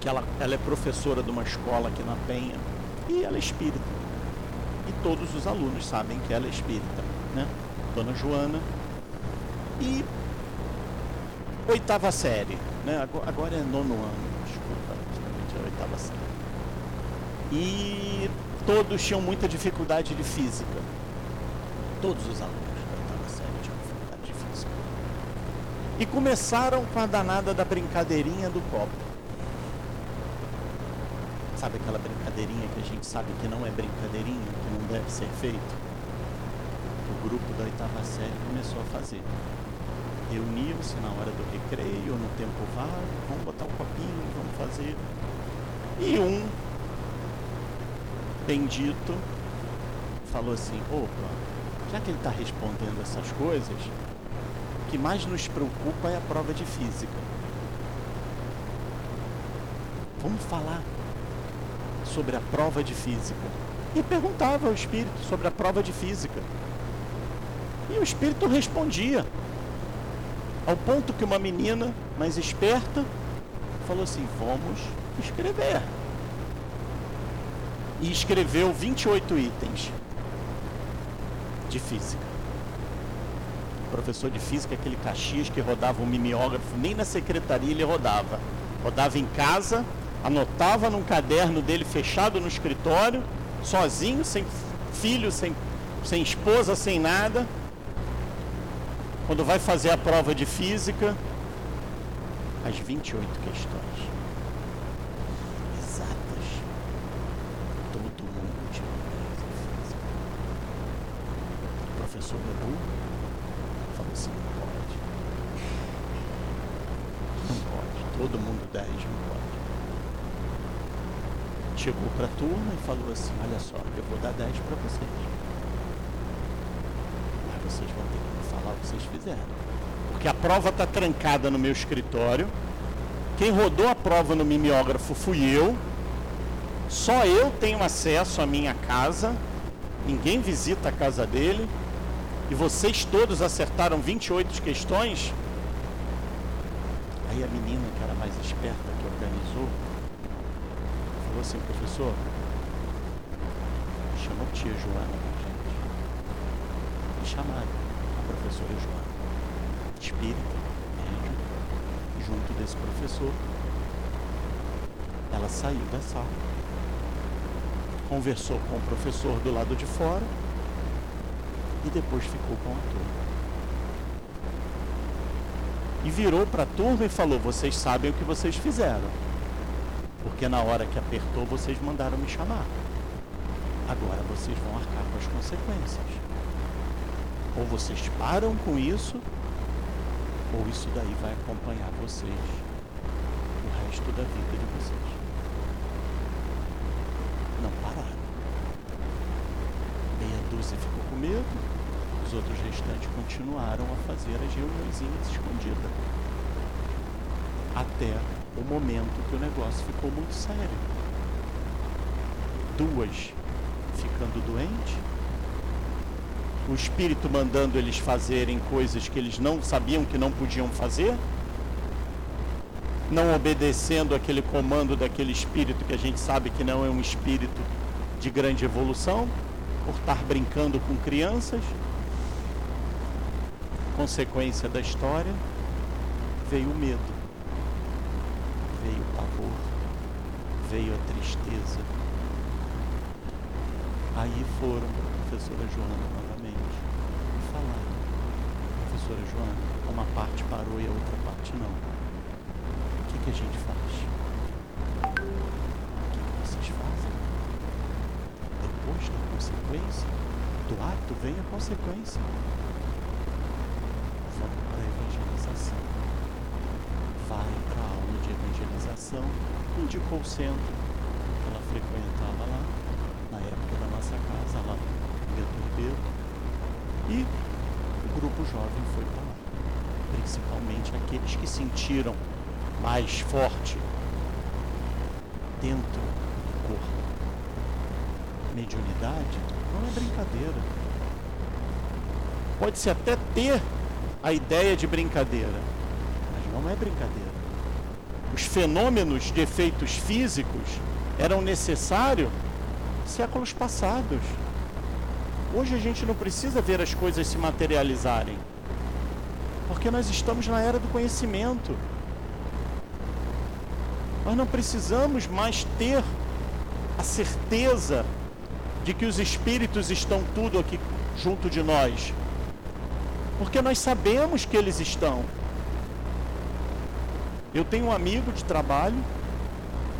que ela, ela é professora de uma escola aqui na Penha e ela é espírita. E todos os alunos sabem que ela é espírita, né? Dona Joana. E oitava série, né? Agora é nono ano, desculpa, antigamente era oitava série. E todos tinham muita dificuldade de física. Todos os alunos da oitava série tinham dificuldade de física. E começaram com a danada da brincadeirinha do copo. Sabe aquela brincadeirinha que a gente sabe que não é brincadeirinha, que não deve ser feito? Grupo da oitava série começou a fazer. Reuniam-se na hora do recreio, no tempo vago, vamos botar um copinho, vamos fazer. E um bendito falou assim, opa, já que ele está respondendo essas coisas, o que mais nos preocupa é a prova de física. Vamos falar sobre a prova de física. E perguntava ao espírito sobre a prova de física. E o espírito respondia. Ao ponto que uma menina mais esperta falou assim: Vamos escrever. E escreveu 28 itens de física. O professor de física, aquele Caxias que rodava um mimeógrafo, nem na secretaria ele rodava. Rodava em casa, anotava num caderno dele fechado no escritório, sozinho, sem filho, sem, sem esposa, sem nada quando vai fazer a prova de física, as 28 questões. Exatas. Todo mundo tinha física. O professor Lebu falou assim, não pode. Não pode. Todo mundo 10 não pode. Chegou para a turma e falou assim, olha só, eu vou dar 10 para vocês. Mas vocês vão ter que vocês fizeram. Porque a prova está trancada no meu escritório. Quem rodou a prova no mimeógrafo fui eu. Só eu tenho acesso à minha casa. Ninguém visita a casa dele. E vocês todos acertaram 28 questões. Aí a menina, que era mais esperta, que organizou, falou assim, professor, chamou tia Joana pra gente. Me chamaram professora Joana, espírita, médium, junto desse professor. Ela saiu da sala conversou com o professor do lado de fora e depois ficou com a turma. E virou para a turma e falou: Vocês sabem o que vocês fizeram. Porque na hora que apertou, vocês mandaram me chamar. Agora vocês vão arcar com as consequências. Ou vocês param com isso, ou isso daí vai acompanhar vocês o resto da vida de vocês. Não pararam. Meia dúzia ficou com medo, os outros restantes continuaram a fazer as reuniões escondidas. Até o momento que o negócio ficou muito sério. Duas ficando doentes, o espírito mandando eles fazerem coisas que eles não sabiam que não podiam fazer, não obedecendo aquele comando daquele espírito que a gente sabe que não é um espírito de grande evolução, por estar brincando com crianças. Consequência da história, veio o medo, veio o pavor, veio a tristeza. Aí foram professora Joana Joana, uma parte parou e a outra parte não. O que, que a gente faz? O que, que vocês fazem? Depois da consequência do ato vem a consequência. Vamos para a evangelização. Vai para a aula de evangelização, indicou o centro ela frequentava lá, na época da nossa casa, lá em Beto. E o jovem foi para lá. Principalmente aqueles que sentiram mais forte dentro do corpo. Mediunidade não é brincadeira. Pode-se até ter a ideia de brincadeira, mas não é brincadeira. Os fenômenos de efeitos físicos eram necessários séculos passados. Hoje a gente não precisa ver as coisas se materializarem, porque nós estamos na era do conhecimento. Nós não precisamos mais ter a certeza de que os espíritos estão tudo aqui junto de nós. Porque nós sabemos que eles estão. Eu tenho um amigo de trabalho,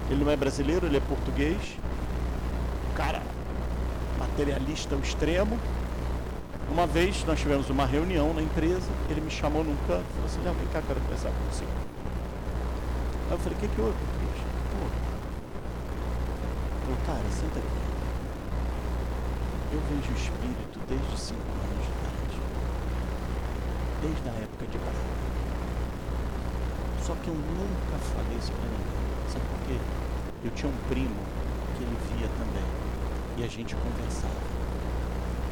ele não é brasileiro, ele é português. Materialista ao extremo. Uma vez nós tivemos uma reunião na empresa, ele me chamou num canto e falou assim, não, vem cá, quero conversar com você. Aí eu falei, o que, que houve? Pô. Falei, cara, senta aqui. Eu vejo o espírito desde 5 anos de idade. Desde a época de Braga. Só que eu nunca falei isso pra ninguém. Sabe por quê? Eu tinha um primo que ele via também. E a gente conversava.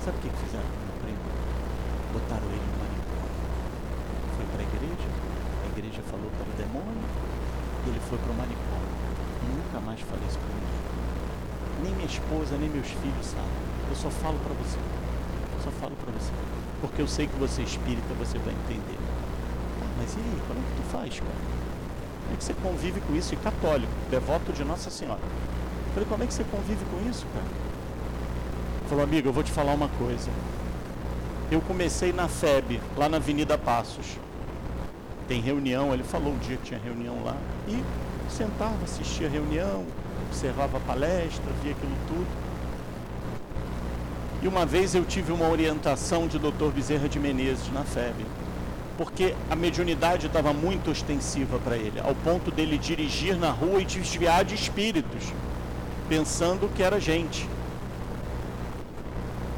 Sabe o que, fizeram com meu primo? Botaram ele no manicômio. Foi pra igreja, a igreja falou para o demônio, e ele foi pro manicômio. Nunca mais falei isso pra ninguém. Nem minha esposa, nem meus filhos sabem. Eu só falo para você. Só falo para você. Porque eu sei que você é espírita, você vai entender. Mas e aí, como é que tu faz, cara? Como é que você convive com isso? E católico, devoto de Nossa Senhora. Eu falei, como é que você convive com isso, cara? Falou, amigo, eu vou te falar uma coisa. Eu comecei na FEB, lá na Avenida Passos. Tem reunião, ele falou um dia que tinha reunião lá. E sentava, assistia a reunião, observava a palestra, via aquilo tudo. E uma vez eu tive uma orientação de Dr. Bezerra de Menezes na FEB, porque a mediunidade estava muito ostensiva para ele, ao ponto dele dirigir na rua e desviar de espíritos, pensando que era gente.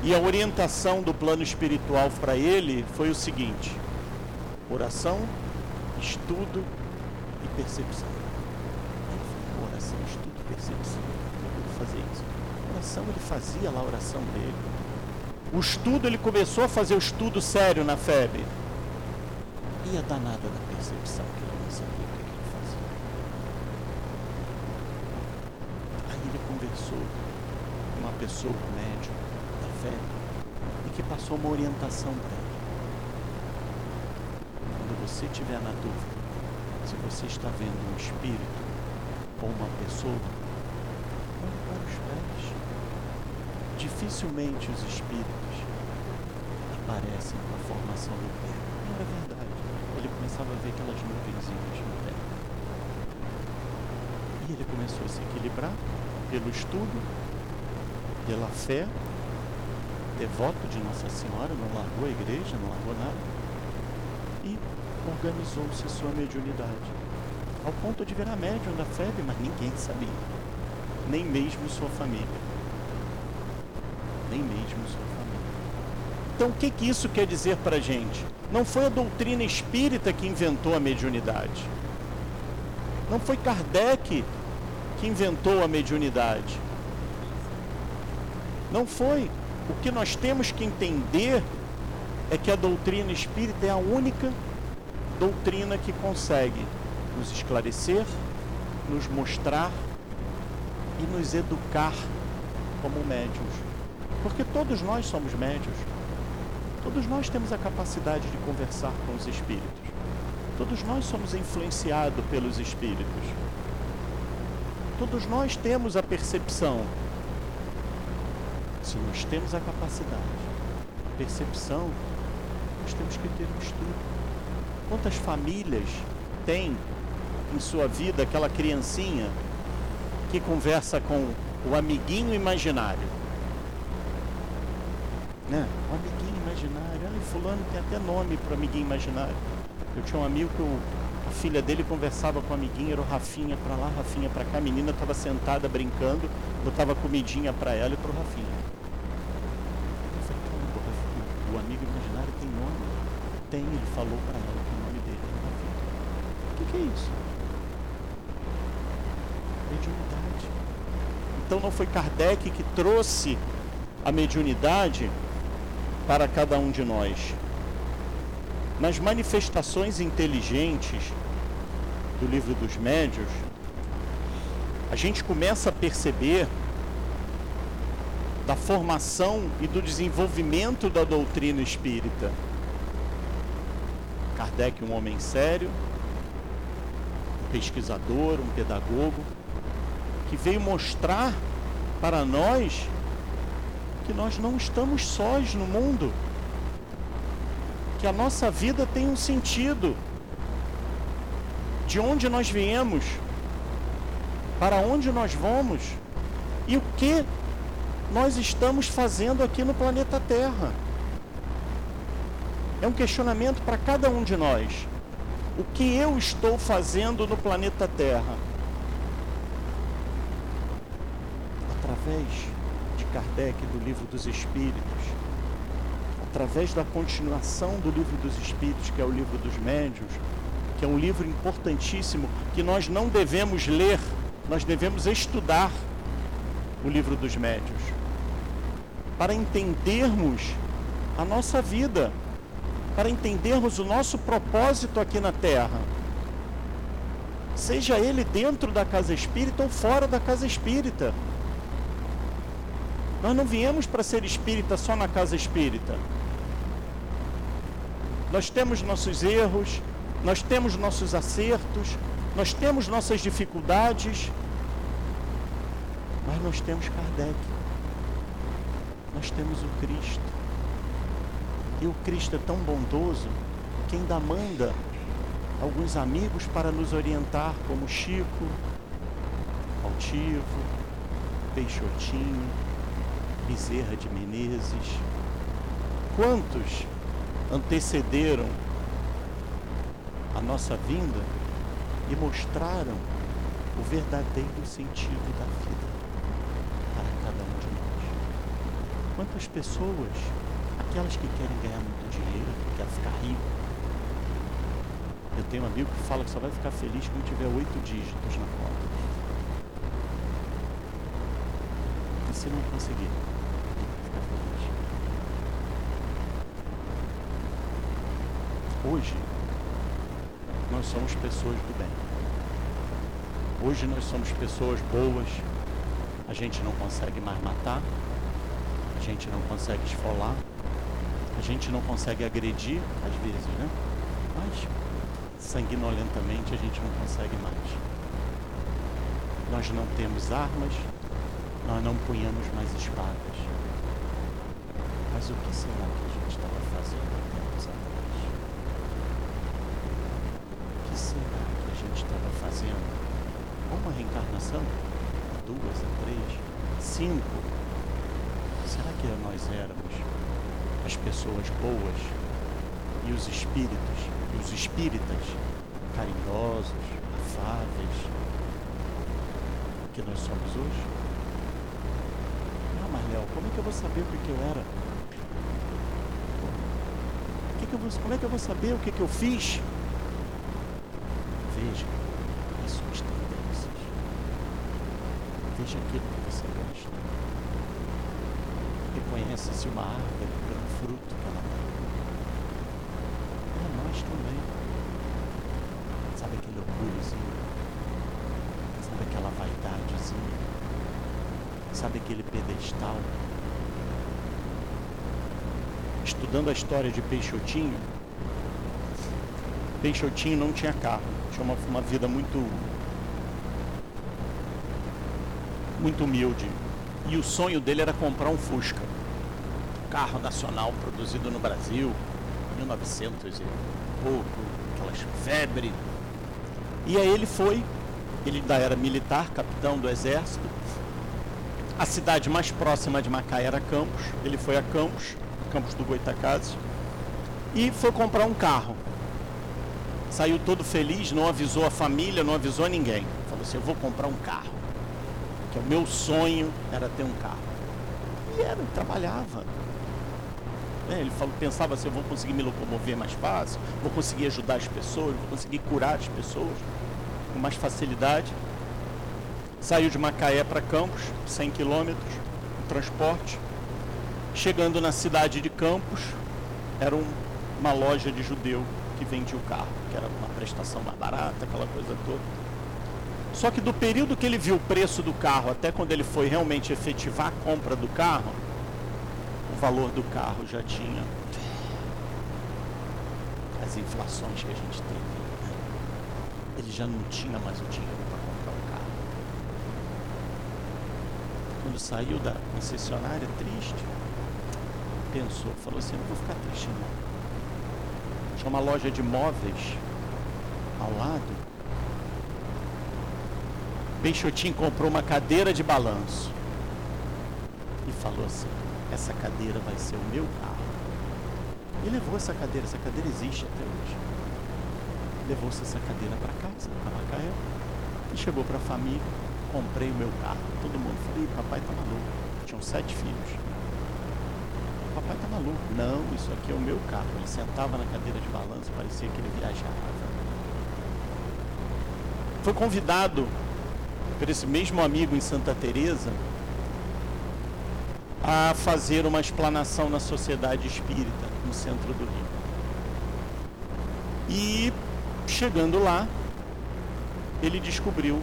E a orientação do plano espiritual para ele foi o seguinte: oração, estudo e percepção. Oração, estudo e percepção. Ele fazia isso. Oração, ele fazia lá a oração dele. O estudo, ele começou a fazer o estudo sério na FEB. E a danada da percepção, que ele não sabia o que, que ele fazia. Aí ele conversou com uma pessoa, um médium FEB, e que passou uma orientação para ele. Quando você estiver na dúvida, se você está vendo um espírito ou uma pessoa, olhe para os pés. dificilmente os espíritos aparecem com a formação do pé. Não era verdade. Ele começava a ver aquelas nuvenzinhas no pé. E ele começou a se equilibrar pelo estudo, pela fé, devoto de Nossa Senhora, não largou a igreja, não largou nada, e organizou-se sua mediunidade, ao ponto de virar médium da febre, mas ninguém sabia, nem mesmo sua família, nem mesmo sua família. Então, o que, que isso quer dizer para a gente? Não foi a doutrina espírita que inventou a mediunidade. Não foi Kardec que inventou a mediunidade. Não foi. O que nós temos que entender é que a doutrina espírita é a única doutrina que consegue nos esclarecer, nos mostrar e nos educar como médios. Porque todos nós somos médios. Todos nós temos a capacidade de conversar com os espíritos. Todos nós somos influenciados pelos espíritos. Todos nós temos a percepção. Se nós temos a capacidade, a percepção, nós temos que ter um estudo. Quantas famílias têm em sua vida aquela criancinha que conversa com o amiguinho imaginário? Né? O amiguinho imaginário. Ai, fulano tem até nome para amiguinho imaginário. Eu tinha um amigo que o, a filha dele conversava com o amiguinho, era o Rafinha para lá, Rafinha para cá. A menina estava sentada brincando, botava comidinha para ela e para o Rafinha. Tem, ele falou para ela que o nome dele é Rafinha. O que, que é isso? Mediunidade. Então não foi Kardec que trouxe a mediunidade para cada um de nós. Nas manifestações inteligentes do livro dos médios, a gente começa a perceber da formação e do desenvolvimento da doutrina espírita. Kardec, um homem sério, um pesquisador, um pedagogo, que veio mostrar para nós que nós não estamos sós no mundo, que a nossa vida tem um sentido, de onde nós viemos, para onde nós vamos? E o que nós estamos fazendo aqui no planeta Terra. É um questionamento para cada um de nós. O que eu estou fazendo no planeta Terra? Através Kardec do Livro dos Espíritos, através da continuação do Livro dos Espíritos, que é o Livro dos Médios, que é um livro importantíssimo que nós não devemos ler, nós devemos estudar o Livro dos Médios para entendermos a nossa vida, para entendermos o nosso propósito aqui na Terra. Seja ele dentro da casa espírita ou fora da casa espírita. Nós não viemos para ser espírita só na casa espírita. Nós temos nossos erros, nós temos nossos acertos, nós temos nossas dificuldades, mas nós temos Kardec, nós temos o Cristo. E o Cristo é tão bondoso que ainda manda alguns amigos para nos orientar, como Chico, Altivo, Peixotinho, Bezerra de Menezes. Quantos antecederam a nossa vinda e mostraram o verdadeiro sentido da vida para cada um de nós? Quantas pessoas, aquelas que querem ganhar muito dinheiro, que querem ficar rico, eu tenho um amigo que fala que só vai ficar feliz quando tiver oito dígitos na conta. E se não conseguir? Hoje, nós somos pessoas do bem. Hoje nós somos pessoas boas. A gente não consegue mais matar. A gente não consegue esfolar. A gente não consegue agredir, às vezes, né? Mas sanguinolentamente a gente não consegue mais. Nós não temos armas, nós não punhamos mais espadas. Mas o que será que a gente estava fazendo há tempos atrás? O que será que a gente estava fazendo? Uma reencarnação? Duas, três, cinco? Será que nós éramos as pessoas boas e os espíritos e os espíritas carinhosos, afáveis que nós somos hoje? Não, mas Léo, como é que eu vou saber o que, eu era? Que eu vou, como é que eu vou saber o que, que eu fiz? Veja as suas tendências. Veja aquilo que você gosta. Reconhece se uma árvore fruto. É nós também. Sabe aquele orgulhozinho? Sabe aquela vaidadezinha? Sabe aquele pedestal? Estudando a história de Peixotinho, Peixotinho não tinha carro, tinha uma, uma vida muito muito humilde. E o sonho dele era comprar um Fusca. Carro nacional produzido no Brasil, 1900 e pouco, aquelas febre. E aí ele foi, ele ainda era militar, capitão do exército. A cidade mais próxima de Macaé era Campos. Ele foi a Campos, Campos do Goitacazes, e foi comprar um carro. Saiu todo feliz, não avisou a família, não avisou ninguém. Falou assim: Eu vou comprar um carro. Que o meu sonho era ter um carro. E era, trabalhava. É, ele falou, pensava assim: Eu vou conseguir me locomover mais fácil, vou conseguir ajudar as pessoas, vou conseguir curar as pessoas com mais facilidade. Saiu de Macaé para Campos, 100 quilômetros, transporte. Chegando na cidade de Campos, era um, uma loja de judeu que vendia o carro, que era uma prestação mais barata, aquela coisa toda. Só que do período que ele viu o preço do carro até quando ele foi realmente efetivar a compra do carro, valor do carro já tinha as inflações que a gente teve. Né? Ele já não tinha mais o dinheiro para comprar o carro. Quando saiu da concessionária triste, pensou, falou assim, não vou ficar triste não. Tinha uma loja de móveis ao lado. Peixotinho comprou uma cadeira de balanço e falou assim: essa cadeira vai ser o meu carro. E levou essa cadeira, essa cadeira existe até hoje. Levou-se essa cadeira para casa, para Macaé, e chegou para a família, comprei o meu carro. Todo mundo falou, papai tá maluco. Tinham sete filhos. Papai tá maluco. Não, isso aqui é o meu carro. Ele sentava na cadeira de balanço, parecia que ele viajava. Foi convidado por esse mesmo amigo em Santa Teresa a fazer uma explanação na sociedade espírita no centro do Rio. E chegando lá, ele descobriu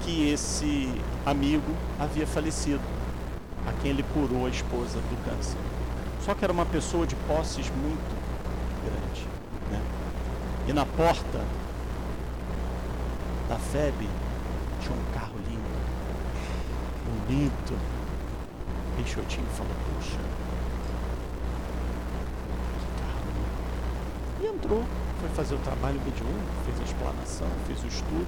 que esse amigo havia falecido, a quem ele curou a esposa do câncer. Só que era uma pessoa de posses muito grande. Né? E na porta da FEB tinha um carro lindo, bonito. Peixotinho falou, puxa. E entrou, foi fazer o trabalho mediúnico, fez a explanação, fez o estudo.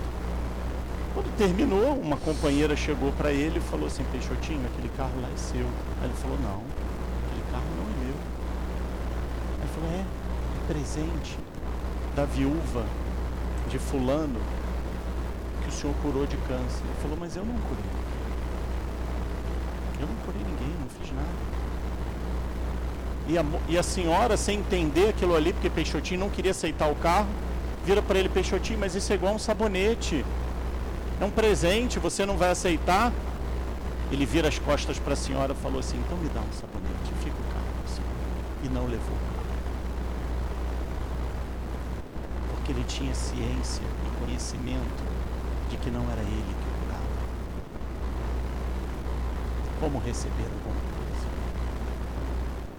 Quando terminou, uma companheira chegou para ele e falou assim, Peixotinho, aquele carro lá é seu. Aí ele falou, não, aquele carro não é meu. Aí ele falou, é, é presente da viúva de fulano que o senhor curou de câncer. Ele falou, mas eu não curei. Eu não curei ninguém, não fiz nada. E a, e a senhora, sem entender aquilo ali, porque Peixotinho não queria aceitar o carro, vira para ele, Peixotinho, mas isso é igual um sabonete. É um presente, você não vai aceitar? Ele vira as costas para a senhora e falou assim, então me dá um sabonete, fica o carro. Assim. E não levou o carro. Porque ele tinha ciência e conhecimento de que não era ele que como receber alguma coisa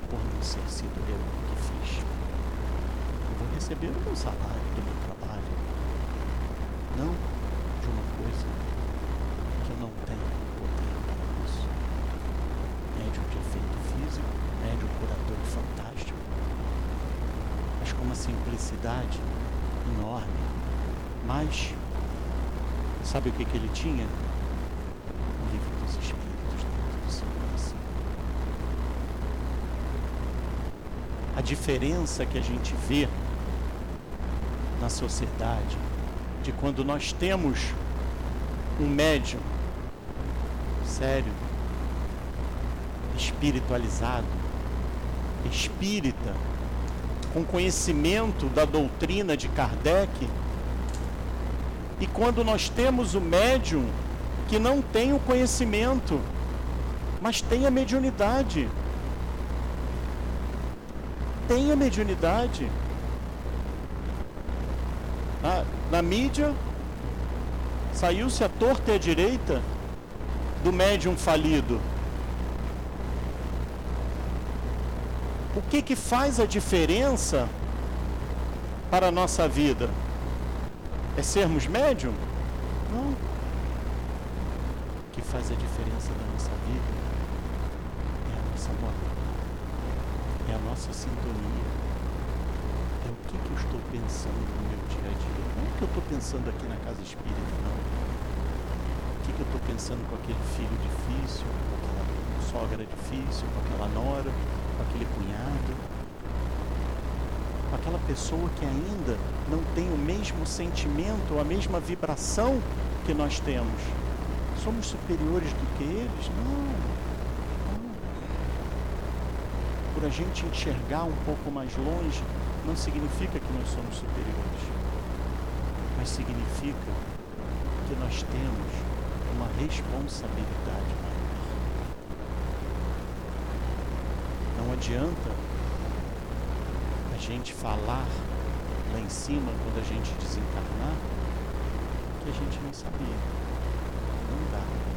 por não ser sido eu que fiz. Eu vou receber o meu salário do meu trabalho, não de uma coisa que eu não tenho poder para isso. Médium de efeito físico, médio curador fantástico, mas com uma simplicidade enorme. Mas, sabe o que, que ele tinha? Diferença que a gente vê na sociedade de quando nós temos um médium sério, espiritualizado, espírita, com conhecimento da doutrina de Kardec, e quando nós temos o médium que não tem o conhecimento, mas tem a mediunidade. Tem a mediunidade. Na, mídia, saiu-se a torta e a direita do médium falido. O que que faz a diferença para a nossa vida? É sermos médium? Não. O que faz a diferença na nossa vida é a nossa moral, nossa sintonia, é o que, que eu estou pensando no meu dia a dia. Não é o que eu estou pensando aqui na casa espírita, não que, que eu estou pensando com aquele filho difícil, com aquela sogra difícil, com aquela nora, com aquele cunhado, com aquela pessoa que ainda não tem o mesmo sentimento, a mesma vibração que nós temos. Somos superiores do que eles? Não. Por a gente enxergar um pouco mais longe, não significa que nós somos superiores, mas significa que nós temos uma responsabilidade maior. Não adianta a gente falar lá em cima quando a gente desencarnar que a gente não sabia. Não dá.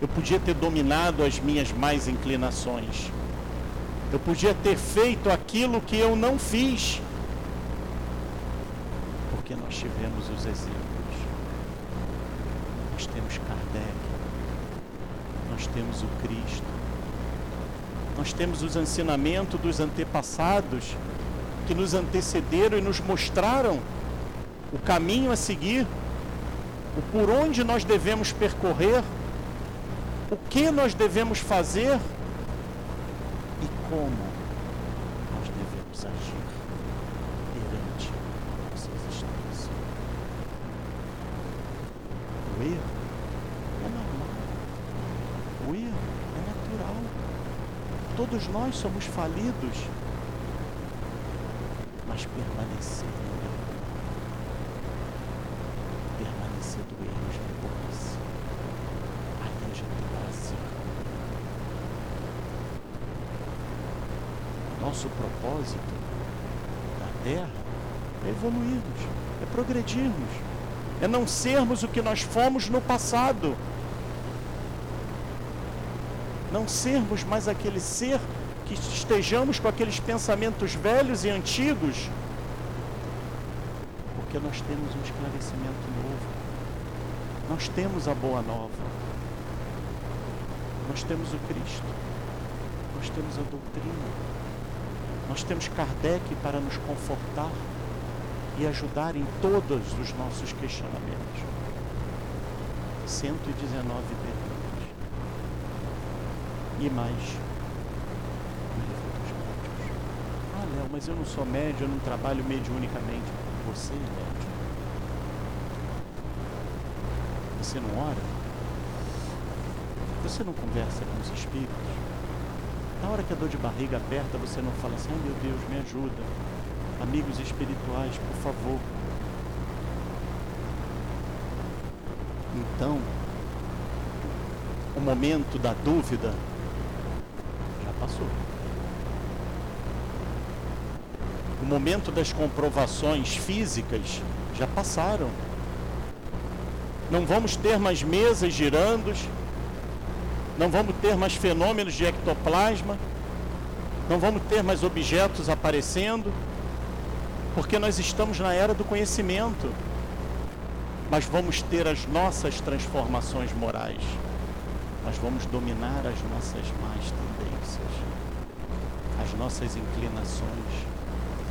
Eu podia ter dominado as minhas mais inclinações. Eu podia ter feito aquilo que eu não fiz. Porque nós tivemos os exemplos. Nós temos Kardec. Nós temos o Cristo. Nós temos os ensinamentos dos antepassados que nos antecederam e nos mostraram o caminho a seguir o por onde nós devemos percorrer, o que nós devemos fazer e como nós devemos agir perante nossa existência. O erro é normal. O erro é natural. Todos nós somos falidos, mas permanecer nosso propósito na Terra é evoluirmos, é progredirmos, é não sermos o que nós fomos no passado. Não sermos mais aquele ser que estejamos com aqueles pensamentos velhos e antigos, porque nós temos um esclarecimento novo, nós temos a boa nova, nós temos o Cristo, nós temos a doutrina, nós temos Kardec para nos confortar e ajudar em todos os nossos questionamentos. 119 perguntas. E mais. Ah, Léo, mas eu não sou médio, eu não trabalho mediunicamente. Você é médio. Você não ora? Você não conversa com os espíritos? Na hora que a dor de barriga aperta, você não fala assim, ai meu Deus, me ajuda. Amigos espirituais, por favor. Então, o momento da dúvida já passou. O momento das comprovações físicas já passaram. Não vamos ter mais mesas girando, não vamos ter mais fenômenos de ectoplasma, não vamos ter mais objetos aparecendo, porque nós estamos na era do conhecimento. Mas vamos ter as nossas transformações morais. Nós vamos dominar as nossas más tendências, as nossas inclinações,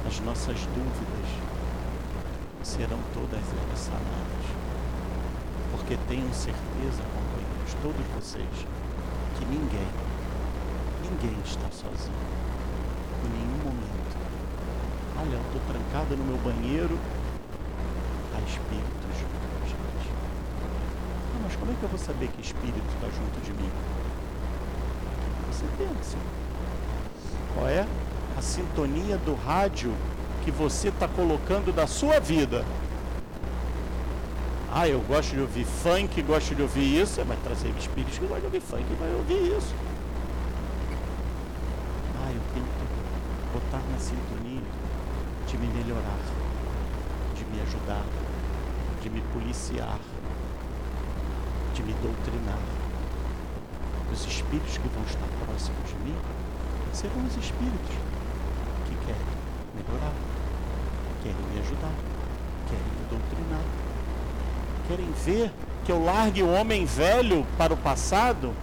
as nossas dúvidas. Serão todas elas sanadas. Porque tenham certeza, companheiros, todos vocês, que ninguém, ninguém está sozinho. Nenhum. Olha, eu estou trancada no meu banheiro. Há espíritos junto, gente. Ah, mas como é que eu vou saber que espírito está junto de mim? Você pensa. Qual é a sintonia do rádio que você está colocando da sua vida? Ah, eu gosto de ouvir funk, gosto de ouvir isso. Vai trazer espíritos que gostam de ouvir funk vai ouvir isso. Ah, eu tenho que botar na sintonia de me melhorar, de me ajudar, de me policiar, de me doutrinar. Os espíritos que vão estar próximos de mim serão os espíritos que querem melhorar, querem me ajudar, querem me doutrinar querem ver que eu largue o homem velho para o passado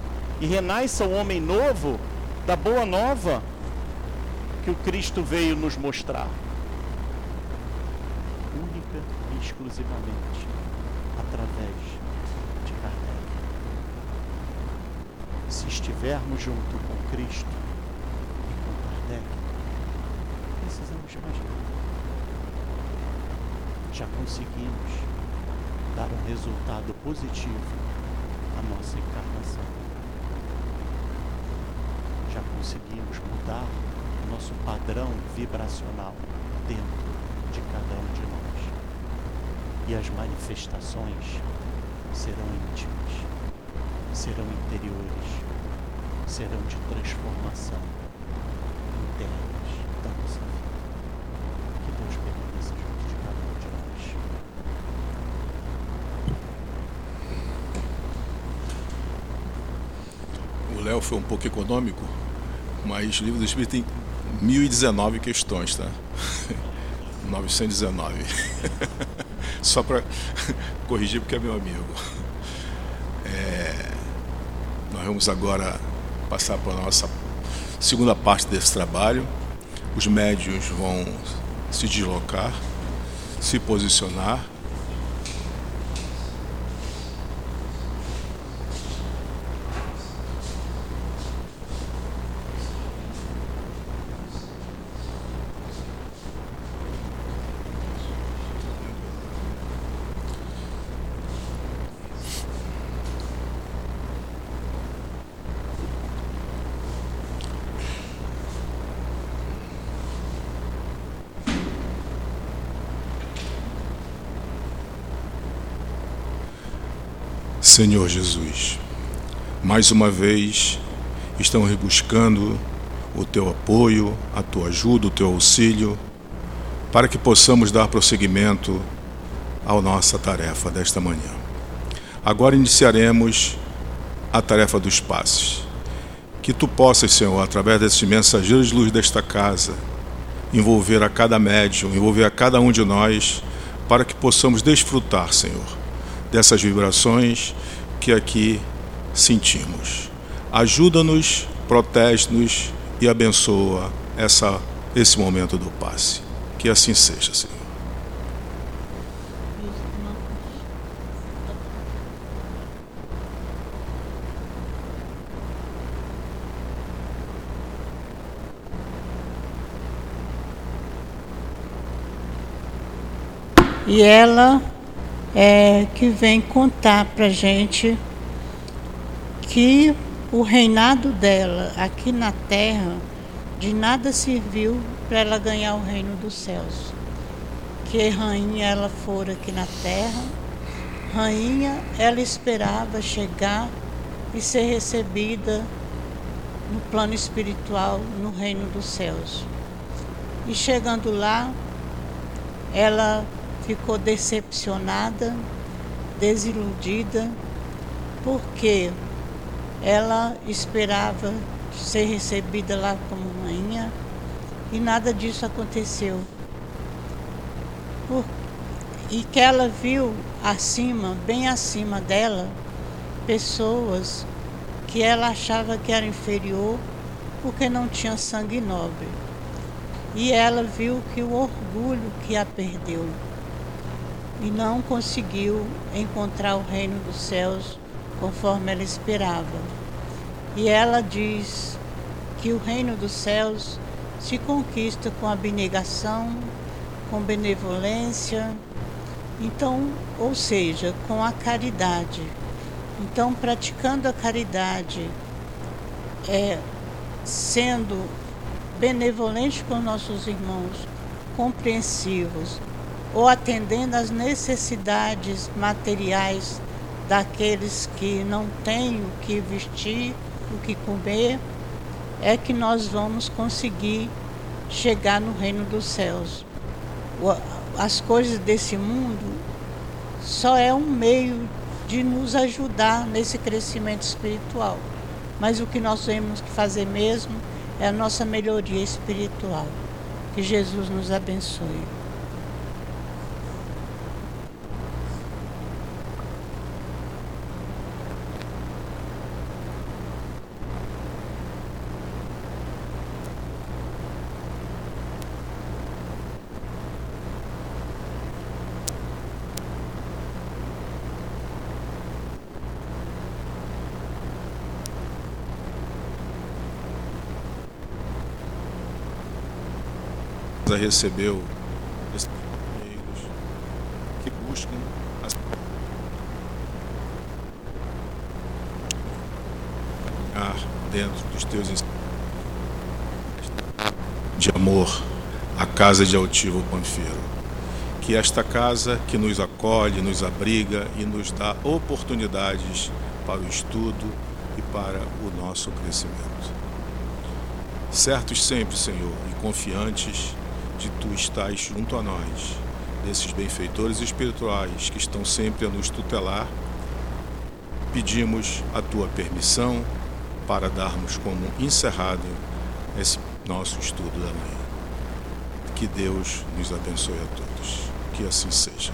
e renasça o homem novo da boa nova que o Cristo veio nos mostrar. Única e exclusivamente através de Kardec. Se estivermos junto com Cristo e com Kardec, precisamos mais nada. Já conseguimos dar um resultado positivo à nossa encarnação. Já conseguimos mudar o nosso padrão vibracional dentro de cada um de nós. E as manifestações serão íntimas, serão interiores, serão de transformação internas da nossa vida. Que Deus permaneça junto de cada um de nós. O Léo foi um pouco econômico, mas o livro do Espírito tem 1019 questões, tá? *laughs* 919. *laughs* Só para *laughs* corrigir, porque é meu amigo. É, nós vamos agora passar para a nossa segunda parte desse trabalho. Os médios vão se deslocar, se posicionar Senhor Jesus, mais uma vez estamos buscando o teu apoio, a tua ajuda, o teu auxílio, para que possamos dar prosseguimento à nossa tarefa desta manhã. Agora iniciaremos a tarefa dos passes. Que tu possas, Senhor, através desses mensageiros de luz desta casa, envolver a cada médium, envolver a cada um de nós, para que possamos desfrutar, Senhor, dessas vibrações que aqui sentimos. Ajuda-nos, protege-nos e abençoa essa, esse momento do passe. Que assim seja, Senhor. E ela é, que vem contar para gente que o reinado dela aqui na terra de nada serviu para ela ganhar o reino dos céus. Que rainha ela for aqui na terra, rainha ela esperava chegar e ser recebida no plano espiritual no reino dos céus. E chegando lá, ela ficou decepcionada, desiludida, porque ela esperava ser recebida lá como rainha e nada disso aconteceu. Por, e que ela viu acima, bem acima dela, pessoas que ela achava que era inferior porque não tinha sangue nobre. E ela viu que o orgulho que a perdeu e não conseguiu encontrar o reino dos céus conforme ela esperava. E ela diz que o reino dos céus se conquista com abnegação, com benevolência, então, ou seja, com a caridade. Então, praticando a caridade, é, sendo benevolente com nossos irmãos, compreensivos, ou atendendo às necessidades materiais daqueles que não têm o que vestir, o que comer, é que nós vamos conseguir chegar no reino dos céus. As coisas desse mundo só é um meio de nos ajudar nesse crescimento espiritual. Mas o que nós temos que fazer mesmo é a nossa melhoria espiritual. Que Jesus nos abençoe. Recebeu esses que buscam a dentro dos teus de amor a casa de altivo Panfeiro. Que esta casa que nos acolhe, nos abriga e nos dá oportunidades para o estudo e para o nosso crescimento. Certos sempre, Senhor, e confiantes de tu estás junto a nós, desses benfeitores espirituais que estão sempre a nos tutelar, pedimos a tua permissão para darmos como encerrado esse nosso estudo da manhã. Que Deus nos abençoe a todos. Que assim seja.